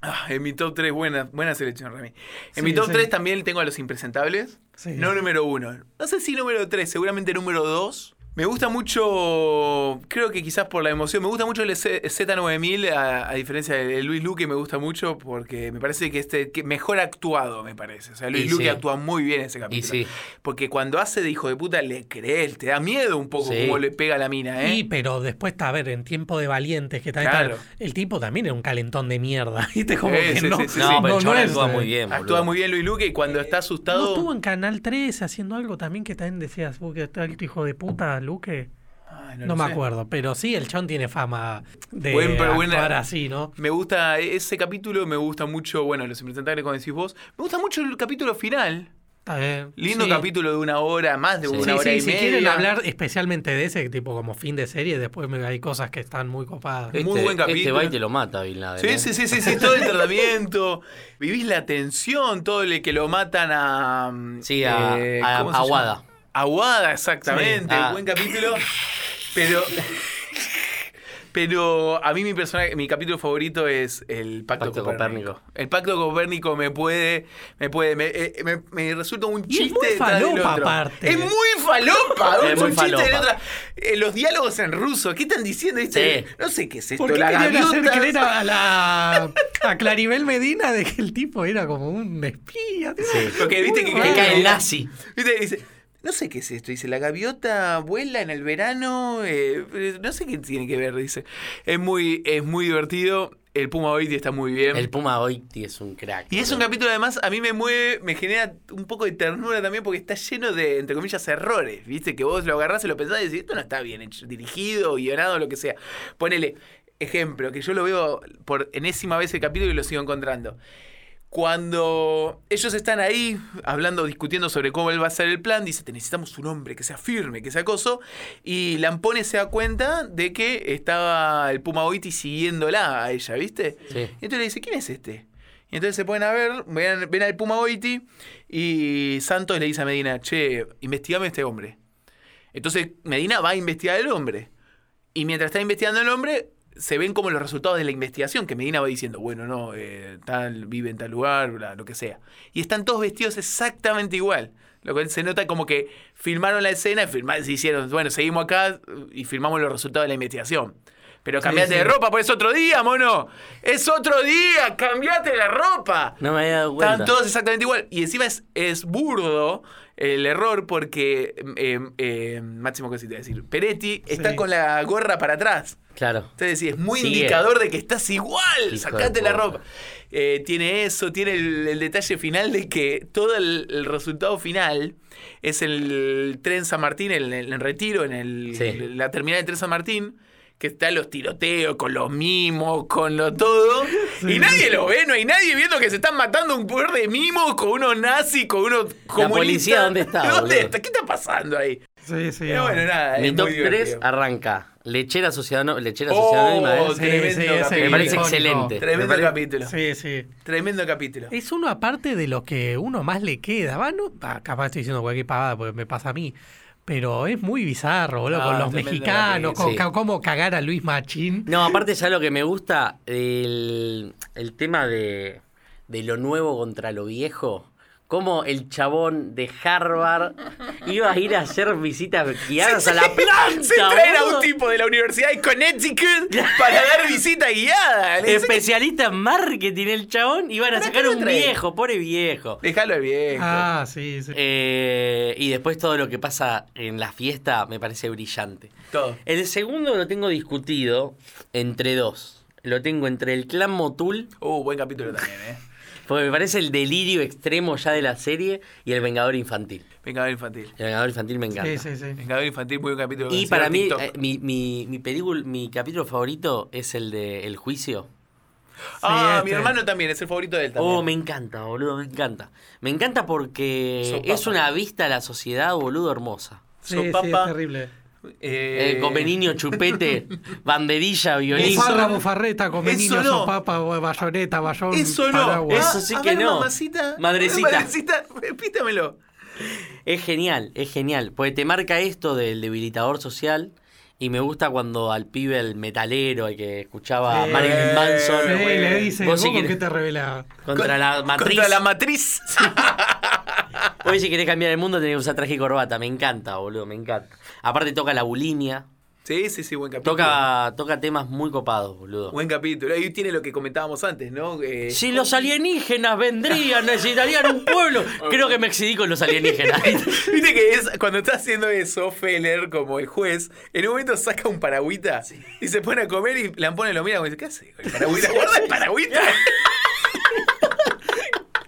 A: ah, en mi top 3, buena, buena selección, Remy. En
C: Sí,
A: mi top
C: sí.
A: 3 también tengo a los impresentables.
C: Sí.
A: No número 1. No sé si número 3, seguramente número 2. Me gusta mucho, creo que quizás por la emoción, me gusta mucho el Z- Z9000, a, a diferencia de Luis Luque, me gusta mucho porque me parece que este que mejor actuado, me parece. O sea, Luis
B: Y
A: Luque
B: sí.
A: actúa muy bien ese capítulo.
B: sí.
A: Porque cuando hace de hijo de puta, le crees, te da miedo un poco
B: Sí.
A: cómo le pega a la mina, ¿eh?
C: Y pero después está, a ver, en tiempo de valientes, que también
A: Claro.
C: está- el tipo también era un calentón de mierda. ¿Viste? Como
A: Sí,
C: que
A: sí,
C: no,
A: sí, sí,
B: no,
A: sí.
B: pero el chabón
C: es,
B: actúa
C: eh,
B: muy bien.
A: Actúa
B: boludo.
A: muy bien Luis Luque y cuando está
C: ¿No
A: asustado.
C: estuvo en Canal 13 haciendo algo también que también decías, vos que está el hijo de puta, Luque?
A: Ay,
C: No,
A: lo
C: me
A: sé.
C: acuerdo, pero sí, el chon tiene fama de
A: Buen,
C: actuar
A: buena-
C: así, ¿no?
A: Me gusta ese capítulo, me gusta mucho, bueno, los impresentables como decís vos. Me gusta mucho el capítulo final.
C: Está bien.
A: Lindo
C: Sí.
A: capítulo de una hora, más de
B: Sí.
A: una
C: Sí,
A: hora
C: sí,
A: y
C: si
A: media.
C: quieren hablar especialmente de ese, tipo como fin de serie, después hay cosas que están muy copadas.
A: Muy
B: Este,
A: buen capítulo.
B: Este va y te lo mata, Bin Laden,
A: Sí,
B: ¿eh?
A: sí, sí, sí, sí, todo el tratamiento. Vivís la tensión, todo el que lo matan a.
B: Sí, a-
A: eh,
B: a-
A: ¿cómo se
B: a
A: llama? Aguada, exactamente.
B: Sí. Ah.
A: Buen capítulo. Pero. Pero a mí mi personaje, mi capítulo favorito es el Pacto,
B: Pacto
A: Copérnico.
B: Copérnico.
A: El Pacto Copérnico me puede, me puede, me, eh, me- me resulta un
C: Y es
A: chiste
C: muy
A: del
C: falopa,
A: otro.
C: aparte.
A: Es muy falopa,
B: Es
A: es
B: muy
A: un chiste de otra. Eh, los diálogos en ruso, ¿qué están diciendo? ¿Viste?
B: Sí.
A: No sé qué es esto,
C: ¿Por qué
A: la
C: hacer creer a, la, a Claribel Medina de que el tipo era como un espía?
B: Sí.
A: Porque viste que,
B: Que cae el nazi.
A: ¿Viste? Dice, no sé qué es esto. Dice, la gaviota vuela en el verano. eh, eh, no sé qué tiene que ver, dice. Es muy, es muy divertido. El Puma Oiti está muy bien.
B: El Puma Oiti es un crack.
A: Y es un capítulo además, a mí me mueve, me genera un poco de ternura también porque está lleno de, entre comillas, errores. Viste, que vos lo agarrás y lo pensás y decís, esto no está bien hecho, dirigido, guionado, lo que sea. Ponele, ejemplo, que yo lo veo por enésima vez el capítulo y lo sigo encontrando. Cuando ellos están ahí hablando, discutiendo sobre cómo él va a hacer el plan, dice, "Te necesitamos un hombre que sea firme, que sea acoso. Y Lampone se da cuenta de que estaba el Puma Oiti siguiéndola a ella, ¿viste?
B: Sí.
A: Y entonces le dice, ¿quién es este? Y entonces se ponen a ver, ven, ven al Puma Oiti y Santos le dice a Medina, che, investigame a este hombre. Entonces Medina va a investigar al hombre. Y mientras está investigando el hombre, se ven como los resultados de la investigación, que Medina va diciendo, bueno, no, eh, tal, vive en tal lugar, bla, lo que sea. Y están todos vestidos exactamente igual. Lo cual se nota como que filmaron la escena y filmaron, se hicieron, bueno, seguimos acá y filmamos los resultados de la investigación. Pero cambiate
C: sí.
A: de ropa, pues es otro día, mono. Es otro día, cambiate la ropa.
B: No me había dado cuenta.
A: Están todos exactamente igual. Y encima es, es burdo el error porque, eh, eh, Máximo, ¿qué te iba a decir? Peretti está
C: Sí.
A: con la gorra para atrás.
B: Claro.
A: Entonces sí, es muy
B: Sigue.
A: indicador de que estás igual.
B: Hijo
A: Sacate la ropa. Eh, tiene eso, tiene el, el detalle final de que todo el, el resultado final es el tren San Martín, en el, en retiro, en el,
B: Sí.
A: la terminal del tren San Martín. Que están los tiroteos, con los mimos, con lo todo. Y nadie lo ve, no hay nadie viendo que se están matando un par de mimos con unos nazis, con unos comunistas.
B: policía, ¿dónde está,
A: ¿Dónde está? ¿Qué está pasando ahí?
C: Sí, sí.
A: Pero bueno, nada.
B: Mi
A: es
B: top
A: muy
B: 3
A: divertido.
B: arranca. Lechera Sociedad, no- Lechera
A: Oh,
B: Sociedad. Me parece excelente.
A: Tremendo capítulo.
C: Sí, sí.
A: Tremendo capítulo.
C: Es uno aparte de lo que uno más le queda. Va, no, va, capaz estoy diciendo cualquier pavada porque me pasa a mí. Pero es muy bizarro, boludo,
A: Ah,
C: con los mexicanos, con
B: sí.
C: cómo cagar a Luis Machín.
B: No, aparte ya lo que me gusta, el, el tema de, de lo nuevo contra lo viejo. Como el chabón de Harvard iba a ir a hacer visitas guiadas a la planta.
A: Se traen a un tipo de la Universidad de Connecticut para dar visita guiada.
B: Especialista en marketing el chabón. Iban a
A: ¿Pero
B: sacar un
A: trae?
B: viejo, pobre viejo.
A: Déjalo al viejo.
C: Ah, sí, sí.
B: Eh, y después todo lo que pasa en la fiesta me parece brillante.
A: Todo.
B: El segundo lo tengo discutido entre dos. Lo tengo entre el clan Motul,
A: Uh, buen capítulo también, ¿eh?
B: Porque me parece el delirio extremo ya de la serie, y el Vengador Infantil.
A: Vengador infantil.
B: El Vengador Infantil me encanta.
C: sí, sí, sí.
A: Vengador infantil, muy buen capítulo.
B: Y para mí, eh, mi, mi, mi película, mi capítulo favorito es el de El Juicio.
A: ah, mi
C: este.
A: hermano también, es el favorito de él también.
B: Oh, me encanta, boludo, me encanta. Me encanta porque es una vista a la sociedad, boludo, hermosa.
C: Sí, sí, es terrible.
A: Eh,
B: Eh, come niño, chupete, banderilla, violín.
A: No-
C: bufarreta, come
A: eso
C: niño,
A: no.
C: sopapa, bayoneta, bayón,
A: Eso no.
C: paraguas.
B: Eso sí
A: a
B: que
A: ver,
B: no.
A: Mamacita.
B: Madrecita.
A: Madrecita, repítamelo.
B: Es genial, es genial. Porque te marca esto del debilitador social. Y me gusta cuando al pibe, el metalero, el que escuchaba a. Marilyn Manson,
C: Sí,
A: bueno.
C: le dice,
B: Vos
C: ¿vos,
B: si querés-
C: qué te revelás?
B: contra la matriz.
A: Contra la matriz.
B: Hoy si querés cambiar el mundo tenés que usar traje y corbata. Me encanta, boludo, me encanta. Aparte toca la bulimia.
A: Sí, sí, sí, buen capítulo.
B: Toca, toca temas muy copados, boludo.
A: Buen capítulo. Ahí tiene lo que comentábamos antes, ¿no? Eh,
B: Si los alienígenas vendrían, necesitarían un pueblo. Creo que me excedí con los alienígenas.
A: Viste que es cuando está haciendo eso, Feller, como el juez, en un momento saca un paragüita y se pone a comer y Lampone lo mira y dice, ¿qué hace el paragüita? Guarda el paragüita.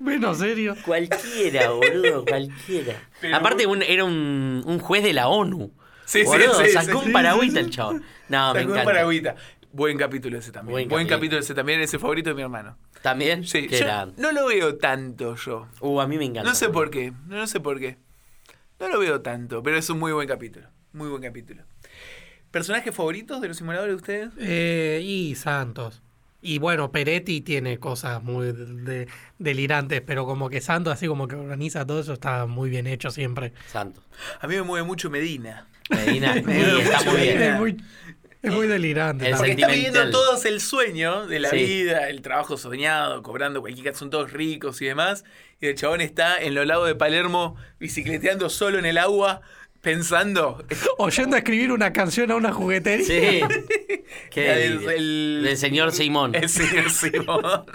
C: Bueno, serio.
B: Cualquiera, boludo, cualquiera.
A: Pero-
B: Aparte un- era un, un juez de la ONU.
A: Sí, sí,
B: Boludo,
A: sí,
B: sacó
A: sí.
B: un paragüita el chabón. No, me
A: Sacó un
B: encanta.
A: paragüita. Buen capítulo ese también.
B: Buen
A: Buen,
B: capítulo.
A: ese también, ese favorito de mi hermano.
B: ¿También?
A: Sí, yo no lo veo tanto yo.
B: Uh, a mí me encanta.
A: No sé por qué, no sé por qué. No lo veo tanto, pero es un muy buen capítulo. Muy buen capítulo. ¿Personajes favoritos de los simuladores de ustedes?
C: Eh, y Santos. Y bueno, Peretti tiene cosas muy de- delirantes, pero como que Santos, así como que organiza todo eso, está muy bien hecho siempre.
B: Santo.
A: A mí me mueve mucho Medina.
B: Medina, está muy bien.
A: Medina.
C: Es muy- Es muy delirante.
B: El
A: Porque está viviendo todos el sueño de la
B: Sí.
A: vida, el trabajo soñado, cobrando cualquier cosa, son todos ricos y demás. Y el chabón está en los lagos de Palermo bicicleteando solo en el agua, pensando.
C: O yendo a escribir una canción a una juguetería.
B: Sí.
A: Del- el-
B: Del señor Simón.
A: El señor Simón.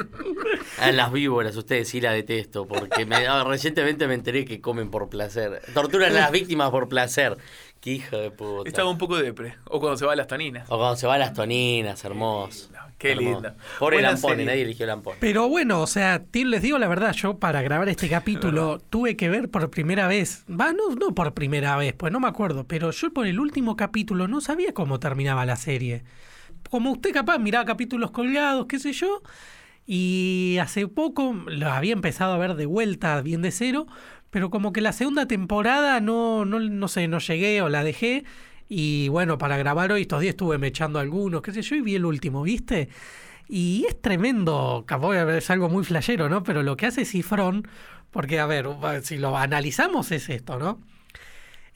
B: A las víboras, ustedes sí la detesto, porque me- ah, recientemente me enteré que comen por placer. Torturan a las víctimas por placer. Qué hijo de puta.
A: Estaba un poco depre. O cuando se va a las toninas.
B: O cuando se va a las toninas, hermoso.
A: Qué
B: Hermoso.
A: lindo.
B: Pobre
A: Buena
B: Lampone,
A: serie.
B: nadie eligió Lampone.
C: Pero bueno, o sea, les digo la verdad, yo para grabar este capítulo tuve que ver por primera vez, va, no, no por primera vez, pues no me acuerdo, pero yo por el último capítulo no sabía cómo terminaba la serie. Como usted capaz miraba capítulos colgados, qué sé yo, y hace poco lo había empezado a ver de vuelta, bien de cero, pero como que la segunda temporada no, no, no sé, no llegué o la dejé. Y bueno, para grabar hoy estos días estuve mechando algunos, qué sé yo, y vi el último, ¿viste? Y es tremendo, es algo muy flashero, ¿no? Pero lo que hace Cifrón, porque a ver, si lo analizamos es esto, ¿no?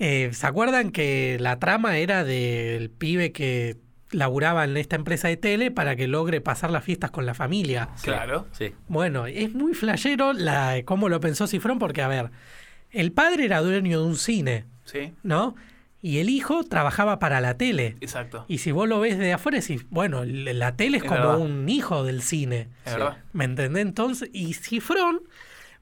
C: Eh, ¿Se acuerdan que la trama era del pibe que laburaba en esta empresa de tele para que logre pasar las fiestas con la familia?
A: Claro.
B: Sí.
C: Bueno, es muy flashero la, cómo lo pensó Cifrón, porque a ver, el padre era dueño de un cine,
A: Sí,
C: ¿no? Y el hijo trabajaba para la tele.
A: exacto.
C: Y si vos lo ves de afuera, decís, bueno, la tele es,
A: Es
C: como
A: verdad.
C: un hijo del cine.
A: Es
B: Sí.
A: verdad.
C: ¿Me entendés? Entonces, y Cifrón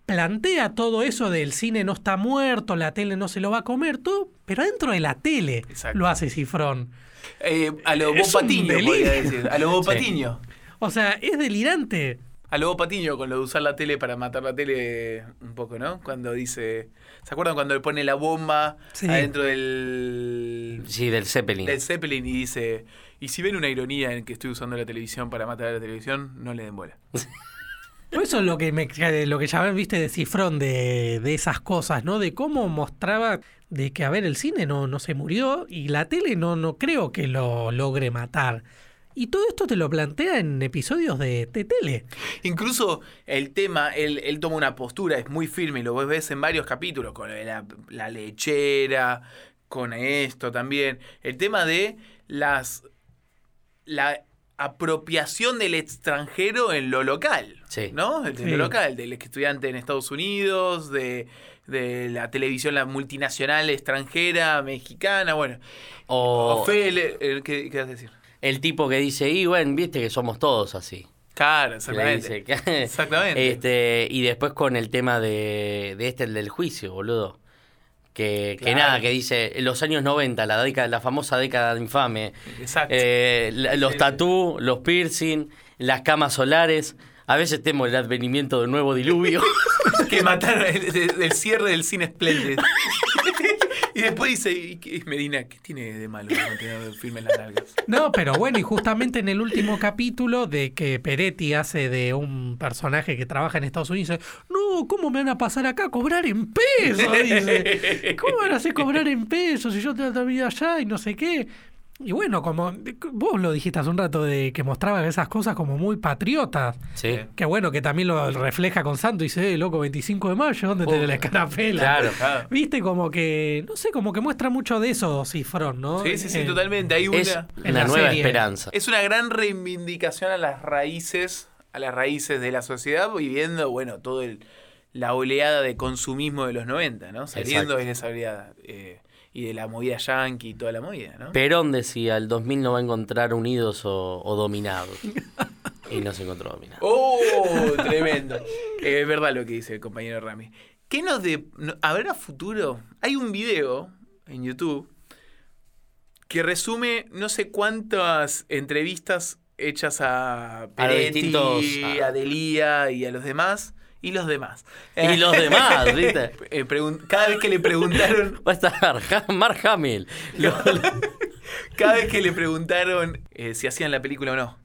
C: plantea todo eso del cine no está muerto, la tele no se lo va a comer, todo, pero dentro de la tele
A: Exacto.
C: lo hace Cifrón.
A: Eh, a lo
C: Es
A: Bob Patiño, podría decir. A lo Bob
B: Sí.
A: Patiño.
C: O sea, es delirante.
A: A lo Bob Patiño con lo de usar la tele para matar la tele un poco, ¿no? Cuando dice... ¿Se acuerdan cuando le pone la bomba
C: Sí.
A: adentro del...
B: Sí, del Zeppelin.
A: del Zeppelin y dice... Y si ven una ironía en que estoy usando la televisión para matar a la televisión, no le den bola.
C: Por eso es lo que me lo que ya viste de Cifrón de, de esas cosas, ¿no? De cómo mostraba de que a ver el cine no, no se murió y la tele no, no creo que lo logre matar. Y todo esto te lo plantea en episodios de, de tele.
A: Incluso el tema, él, él toma una postura, es muy firme, y lo ves en varios capítulos, con la, la lechera, con esto también. El tema de las la apropiación del extranjero en lo local.
B: Sí.
A: ¿No? En
C: Sí.
A: lo local, del estudiante en Estados Unidos, de, de la televisión la multinacional extranjera, mexicana, bueno.
B: O
A: Ofele, eh, ¿qué, qué vas a decir?
B: el tipo que dice, y bueno, viste que somos todos así.
A: Claro, exactamente.
B: dice
A: Exactamente.
B: Este, y después con el tema de, de este, el del juicio, boludo. Que, que nada, que dice, los años 90, la década, la famosa década infame,
A: Exacto.
B: eh, los tatú, los piercing, las camas solares, a veces temo el advenimiento de un nuevo diluvio.
A: que mataron el, el- el cierre del cine Splendid. y después dice, ¿y Medina, ¿qué tiene de malo mantener firme las nalgas?
C: No, pero bueno, y justamente en el último capítulo de que Peretti hace de un personaje que trabaja en Estados Unidos, dice, no, ¿cómo me van a pasar acá a cobrar en pesos? Dice, ¿cómo van a hacer cobrar en pesos si yo tengo la vida allá y no sé qué? Y bueno, como vos lo dijiste hace un rato de que mostraba esas cosas como muy patriotas.
B: sí.
C: Que bueno, que también lo refleja con Santo y dice, eh, loco, 25 de mayo, ¿dónde tenés la escarapela?
B: Claro.
A: Claro.
C: Viste, como que, no sé, como que muestra mucho de eso Cifrón, ¿no?
A: Sí, sí, sí,
C: Eh,
A: totalmente. Hay una,
B: Es
C: en la
B: nueva
C: serie.
B: esperanza.
A: es una gran reivindicación a las raíces, a las raíces de la sociedad, viviendo, bueno, todo el, la oleada de consumismo de los 90, ¿no? Saliendo
B: Exacto.
A: de esa oleada. eh, y de la movida yankee y toda la movida, ¿no?
B: Perón decía, el 2000 no va a encontrar unidos o, o dominados. y no se encontró dominados.
A: ¡Oh! Tremendo. Eh, Es verdad lo que dice el compañero Rami. ¿Qué nos de. ¿Habrá futuro? Hay un video en YouTube que resume no sé cuántas entrevistas hechas a
B: A
A: Peretti,
B: distintos-
A: a Delía y a los demás. Y los demás.
B: Y los demás, ¿viste?
A: Eh, cada vez que le preguntaron,
B: Va a estar Mark Hamill.
A: Cada vez que le preguntaron eh, si hacían la película o no.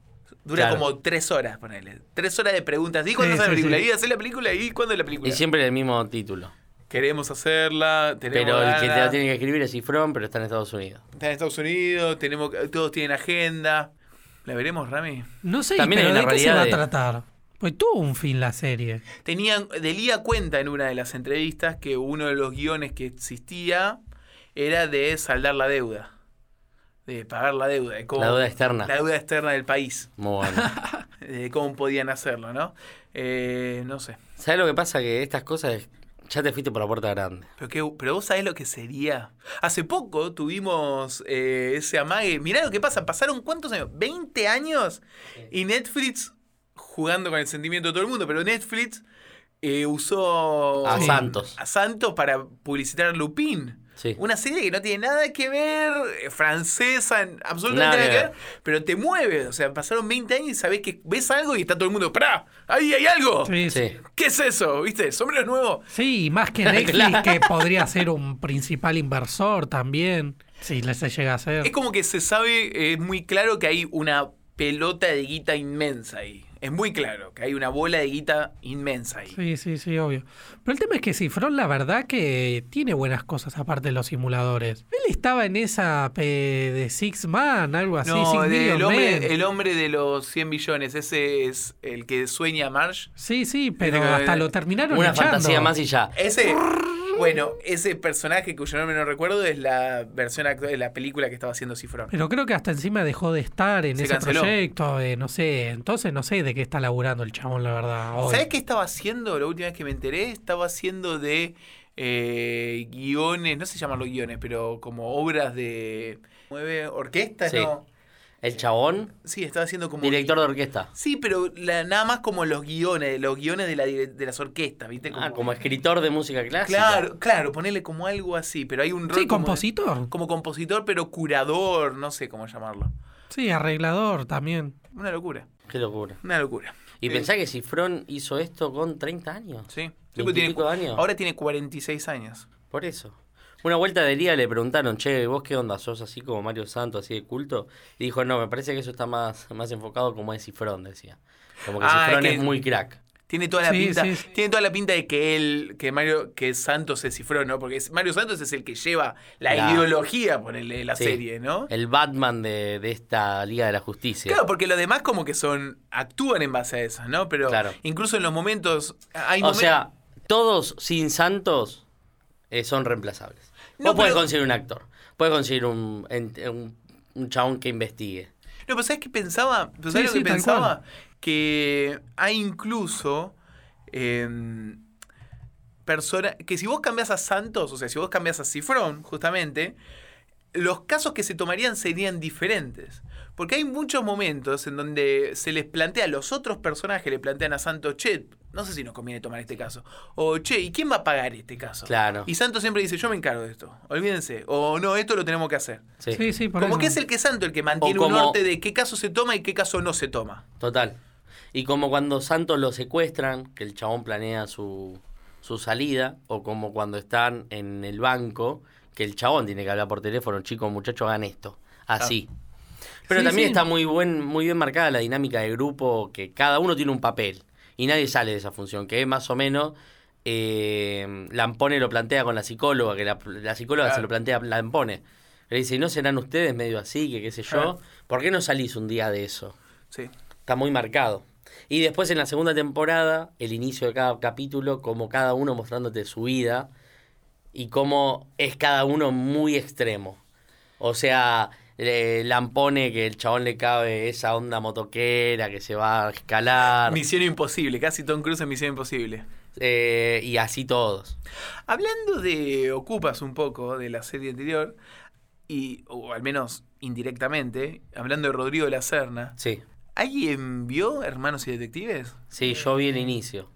A: Dura
B: Claro.
A: como tres horas, ponele. Tres horas de preguntas. ¿Y cuándo
C: Sí,
A: hacen la película?
C: sí.
A: ¿Y hacer la película? ¿Y cuándo es la película?
B: y siempre el mismo título.
A: Queremos hacerla, tenemos
B: Pero el que te lo tiene que escribir es Cifrón, pero está en Estados Unidos.
A: está en Estados Unidos, tenemos, todos tienen agenda. ¿La veremos, Rami?
C: No sé,
B: También
C: pero
B: hay
C: ¿de qué se va a tratar? Pues tuvo un fin la serie.
A: Tenían, Delía cuenta en una de las entrevistas que uno de los guiones que existía era de saldar la deuda. de pagar la deuda. de cómo-
B: La deuda externa.
A: La deuda externa del país.
B: Muy bueno.
A: De cómo podían hacerlo, ¿no? Eh, no sé.
B: ¿Sabes lo que pasa? Que estas cosas ya te fuiste por la puerta grande.
A: Pero, qué- pero vos sabés lo que sería. Hace poco tuvimos eh, ese amague. Mirá lo que pasa. Pasaron cuántos años? 20 años. Y Netflix jugando con el sentimiento de todo el mundo. Pero Netflix eh, usó
B: A. Santos.
A: a Santos para publicitar Lupin.
B: Sí.
A: Una serie que no tiene nada que ver, eh, francesa, absolutamente
B: Nada
A: nada,
B: que
A: ver, pero te mueve. O sea, pasaron 20 años y sabés que ves algo y está todo el mundo, ¡pará! ¡Ahí hay algo!
C: Sí.
A: ¿Qué es eso? ¿Viste? ¿Sombrero nuevo?
C: Sí, más que Netflix,
B: Claro.
C: que podría ser un principal inversor también, si les llega a ser.
A: Es como que se sabe, es muy claro que hay una pelota de guita inmensa ahí. Es muy claro que hay una bola de guita inmensa ahí.
C: Sí, sí, sí, obvio. Pero el tema es que Cifrón, la verdad que tiene buenas cosas aparte de los simuladores. Él estaba en esa pe- de Six Man, algo así,
A: No,
C: Six
A: de-
C: Million
A: el, hombre, el hombre de los 100 billones, ese es el que sueña Marsh.
C: Sí, sí, pero
A: que-
C: hasta lo terminaron
B: Una
C: echando.
B: fantasía más y ya.
A: Ese, bueno, ese personaje cuyo nombre no recuerdo es la versión actual de la película que estaba haciendo Cifrón.
C: Pero creo que hasta encima dejó de estar en
A: Se
C: ese
A: canceló.
C: proyecto, eh, no sé. Entonces no sé de qué está laburando el chabón, la verdad. hoy.
A: ¿Sabes qué estaba haciendo? La última vez que me enteré, estaba haciendo de eh, guiones, no se llaman los guiones, pero como obras de. ¿Mueve orquesta?
B: Sí.
A: No.
B: El chabón,
A: Sí, estaba haciendo como.
B: director de orquesta.
A: Sí, pero la- nada más como los guiones, los guiones de, la, de las orquestas, ¿viste?
B: Ah, como escritor de música clásica.
A: Claro, claro, ponerle como algo así, pero hay un rol
C: Sí,
A: como,
C: compositor.
A: como compositor, pero curador, no sé cómo llamarlo.
C: Sí, arreglador también.
A: Una locura,
B: Qué locura.
A: una locura.
B: Y
A: Eh,
B: pensá que Cifrón hizo esto con 30 años.
A: Sí. Sí,
B: ¿Veintipico
A: porque tiene,
B: años?
A: ahora tiene 46 años.
B: Por eso. Una vuelta de día le preguntaron, che, ¿vos qué onda? ¿Sos así como Mario Santos, así de culto? Y dijo, no, me parece que eso está más, más enfocado como es Cifrón, decía. Como que
A: Ah,
B: Cifrón
A: que-
B: es muy crack.
A: Tiene toda la
C: Sí,
A: pinta,
C: sí, sí.
A: tiene toda la pinta de que él, que Mario, que Santos se cifró, ¿no? Porque es- Mario Santos es el que lleva la
B: La-
A: ideología por el, la
B: Sí.
A: serie, ¿no?
B: El Batman de, de esta Liga de la Justicia.
A: Claro, porque los demás como que son, actúan en base a eso, ¿no? Pero
B: Claro.
A: incluso en los momentos, hay
B: o sea, todos sin Santos eh, son reemplazables.
A: No,
B: Vos podés conseguir un actor, podés conseguir un, un, un chabón que investigue.
A: No, pero ¿sabes qué pensaba? ¿Pero
C: Sí,
A: ¿Sabes lo
C: sí,
A: que
C: tal
A: pensaba? Que hay incluso em, personas. Que si vos cambias a Santos, o sea, si vos cambias a Cifrón, justamente, los casos que se tomarían serían diferentes. Porque hay muchos momentos en donde se les plantea a los otros personajes, le plantean a Santos, che, no sé si nos conviene tomar este caso. O, che, ¿y quién va a pagar este caso?
B: Claro.
A: Y Santos siempre dice, yo me encargo de esto. Olvídense. O no, esto lo tenemos que hacer.
B: Sí,
C: Sí, sí, por
A: Como
C: eso.
A: que es el que es Santo el que mantiene
B: O
A: un
B: como-
A: norte de qué caso se toma y qué caso no se toma.
B: total. Y como cuando Santos lo secuestran, que el chabón planea su, su salida, o como cuando están en el banco, que el chabón tiene que hablar por teléfono, chicos, muchachos, hagan esto. Así. Pero
C: Sí,
B: también
C: sí.
B: está muy buen, muy bien marcada la dinámica de grupo, que cada uno tiene un papel y nadie sale de esa función, que es más o menos eh, Lampone lo plantea con la psicóloga, que la, la psicóloga
A: Claro.
B: se lo plantea a Lampone. Le dice, ¿no serán ustedes medio así, que qué sé yo? ¿Por qué no salís un día de eso?
A: Sí.
B: Está muy marcado. Y después en la segunda temporada, el inicio de cada capítulo, como cada uno mostrándote su vida y cómo es cada uno muy extremo. O sea, le, Lampone que el chabón le cabe esa onda motoquera que se va a escalar.
A: Misión Imposible, casi Tom Cruise en Misión Imposible.
B: eh, y así todos.
A: Hablando de Ocupas un poco de la serie anterior, y, o al menos indirectamente, hablando de Rodrigo de la Serna,
B: Sí,
A: ¿alguien vio Hermanos y Detectives?
B: sí, yo vi el inicio.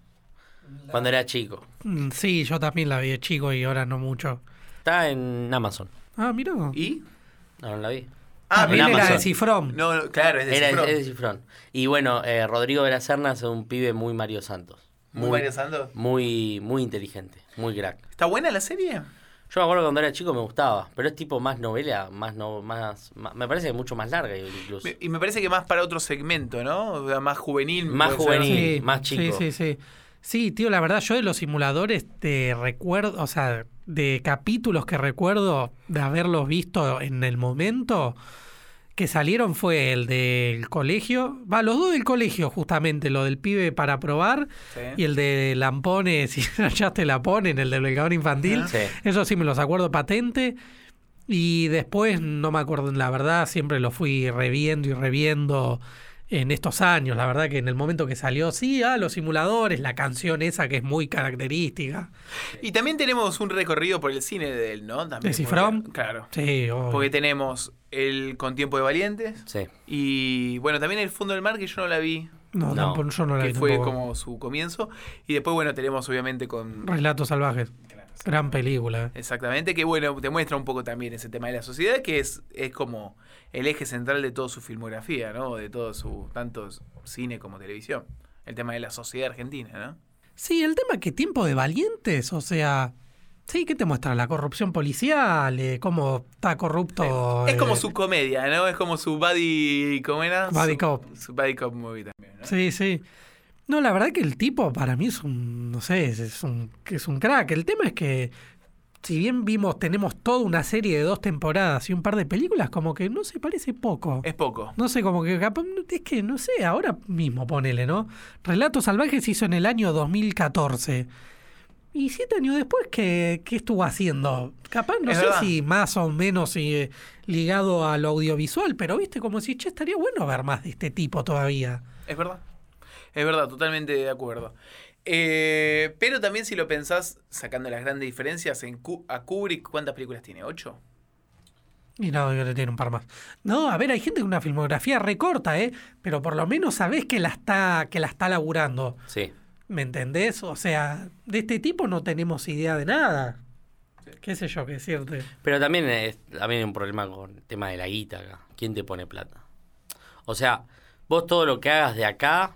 B: Cuando era chico.
C: Mm, Sí, yo también la vi de chico y ahora no mucho.
B: Está en Amazon.
C: Ah, mira.
A: ¿Y?
B: No, no la vi.
C: También
B: en
C: era de. Cifrón.
A: No, no, claro, es de
B: Era,
A: Cifrón.
B: es de Cifrón. Y bueno, eh, Rodrigo de la Serna es un pibe muy Mario Santos.
A: Muy Mario Santos.
B: muy, muy inteligente, muy crack.
A: ¿Está buena la serie?
B: Yo me acuerdo cuando era chico me gustaba, pero es tipo más novela, más no, más, más- me parece que mucho más larga incluso.
A: Me- Y me parece que más para otro segmento, ¿no? O sea, más juvenil.
B: Más juvenil. más chico.
C: Sí, sí, sí. Sí, tío, la verdad, yo de los simuladores te recuerdo, o sea, de capítulos que recuerdo de haberlos visto en el momento que salieron fue el del colegio, va, los dos del colegio justamente, lo del pibe para probar
A: Sí.
C: y el de Lampone, si ya te la ponen, el del belgador infantil.
B: Sí.
C: Eso sí me los acuerdo patente. Y después, no me acuerdo, la verdad, siempre lo fui reviendo y reviendo en estos años. La verdad que en el momento que salió, sí, ah, los simuladores, la canción esa que es muy característica.
A: Y también tenemos un recorrido por el cine de él, ¿no? También
C: ¿De Cifrón?
A: Claro.
C: Sí, obvio.
A: Porque tenemos el Con Tiempo de Valientes.
B: Sí.
A: Y bueno, también el Fondo del Mar, que yo no la vi,
C: no,
B: No,
C: tampoco- yo no la
A: que
C: vi
A: fue
C: tampoco.
A: como su comienzo. Y después, bueno, tenemos obviamente con...
C: Relatos salvajes. Gran película. eh.
A: Exactamente, que bueno, te muestra un poco también ese tema de la sociedad, que es, es como el eje central de toda su filmografía, ¿no? De todo su, tanto cine como televisión. El tema de la sociedad argentina, ¿no?
C: Sí, el tema que tiempo de valientes, o sea, sí, ¿qué te muestra? La corrupción policial, eh, cómo está corrupto.
A: Es como
C: eh,
A: su comedia, ¿no? Es como su buddy, ¿cómo era?
C: Buddy
A: Su-
C: cop.
A: Su buddy cop movie también, ¿no?
C: Sí, sí. No, la verdad que el tipo para mí es un, no sé, es- un, es un crack. El tema es que, si bien vimos, tenemos toda una serie de dos temporadas y un par de películas, como que no se parece poco.
A: Es poco.
C: No sé, como que capaz, es que no sé, ahora mismo ponele, ¿no? Relatos Salvajes se hizo en el año 2014. Y siete años después, ¿qué, qué estuvo haciendo? Capaz, no
A: Es
C: sé
A: verdad.
C: si más o menos eh, ligado a lo audiovisual, pero viste, como si, che, estaría bueno ver más de este tipo todavía.
A: Es verdad. Es verdad, totalmente de acuerdo. Eh, pero también si lo pensás, sacando las grandes diferencias, en Ku- a Kubrick, ¿cuántas películas tiene? ¿Ocho?
C: Y no, yo le tiene un par más. No, a ver, hay gente con una filmografía recorta, ¿eh? Pero por lo menos sabés que la está, que la está laburando.
B: Sí.
C: ¿Me entendés? O sea, de este tipo no tenemos idea de nada. ¿Qué sé yo qué decirte?
B: Pero también, es, también hay un problema con el tema de la guita acá. ¿Quién te pone plata? O sea, vos todo lo que hagas de acá,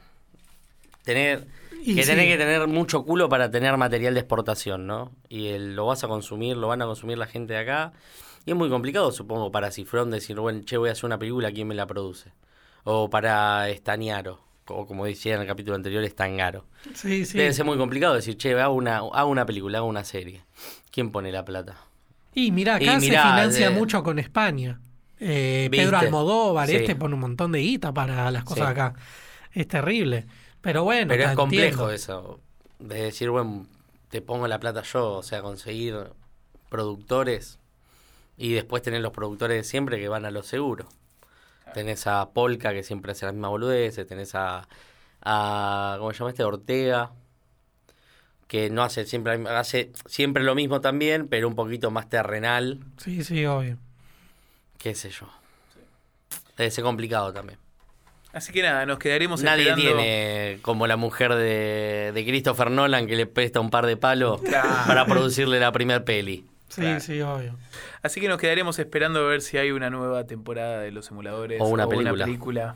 B: tener,
C: Y
B: que
C: sí.
B: tenés que tener mucho culo para tener material de exportación, ¿no? Y el- lo vas a consumir, lo van a consumir la gente de acá. Y es muy complicado, supongo, para Cifrón decir, bueno, che, voy a hacer una película, ¿quién me la produce? O para Estañaro, o como decía en el capítulo anterior, Estangaro.
C: Sí, sí.
B: Debe ser muy complicado decir, che, hago una, hago una película, hago una serie. ¿Quién pone la plata?
C: Y mira, acá
B: Y mirá,
C: se financia
B: de-
C: mucho con España. Eh. Pedro Almodóvar,
B: Sí.
C: este pone un montón de guita para las cosas
B: Sí.
C: acá. Es terrible. Pero bueno,
B: Pero es complejo
C: entiendo.
B: eso. De decir, bueno, te pongo la plata yo, o sea, conseguir productores y después tener los productores de siempre que van a lo seguro. Tenés a Polka que siempre hace la misma boludez, tenés a, a ¿cómo se llama este? Ortega, que no hace siempre, hace siempre lo mismo también, pero un poquito más terrenal,
C: Sí, sí, obvio.
B: qué sé yo. Debe ser complicado también.
A: Así que nada, nos quedaremos
B: Nadie
A: esperando.
B: tiene como la mujer de, de Christopher Nolan que le presta un par de palos
A: Claro.
B: para producirle la primer peli.
C: Sí,
A: Claro.
C: sí, obvio.
A: Así que nos quedaremos esperando a ver si hay una nueva temporada de los simuladores
B: O una película.
A: película.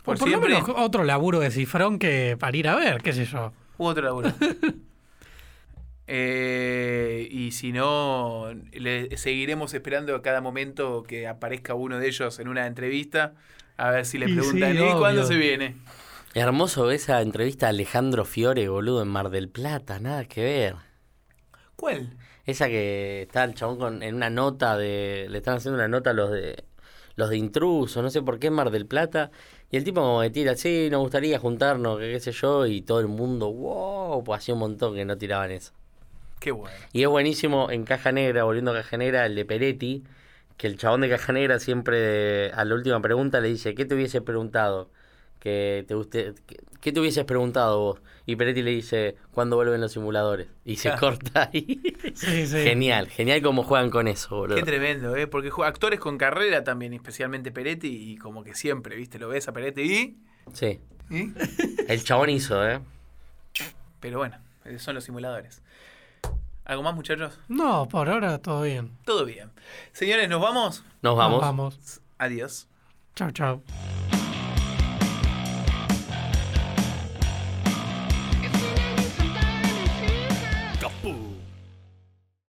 C: O
A: Por,
C: por lo
A: siempre,
C: menos otro laburo de cifrón que para ir a ver, qué sé yo.
A: u otro laburo. Eh, y si no, le seguiremos esperando a cada momento que aparezca uno de ellos en una entrevista. A ver si le
C: Y
A: preguntan,
C: sí,
A: ¿y cuándo se viene?
B: Hermoso esa entrevista a Alejandro Fiore, boludo, en Mar del Plata, nada que ver.
A: ¿Cuál?
B: Esa que está el chabón con, en una nota de. Le están haciendo una nota a los de. Los de intrusos, no sé por qué en Mar del Plata. Y el tipo como que tira, sí, nos gustaría juntarnos, que qué sé yo. Y todo el mundo, wow, pues hacía un montón que no tiraban eso.
A: Qué bueno.
B: Y es buenísimo en Caja Negra, volviendo a Caja Negra, el de Peretti, que el chabón de Caja Negra siempre a la última pregunta le dice, ¿qué te hubiese preguntado? Que te guste, que- ¿Qué te hubieses preguntado vos? Y Peretti le dice, ¿cuándo vuelven los simuladores? Y se corta ahí.
C: Sí, sí.
B: Genial, genial cómo juegan con eso, boludo.
A: Qué tremendo, ¿eh? Porque actores con carrera también, especialmente Peretti, y como que siempre, ¿viste? Lo ves a Peretti y...
B: Sí,
A: ¿y?
B: el chabón hizo, ¿eh?
A: Pero bueno, eh, son los simuladores. ¿Algo más, muchachos?
C: No, por ahora todo bien.
A: Todo bien. Señores, ¿nos vamos?
B: Nos vamos.
C: Nos vamos.
A: Adiós.
C: Chao, chao.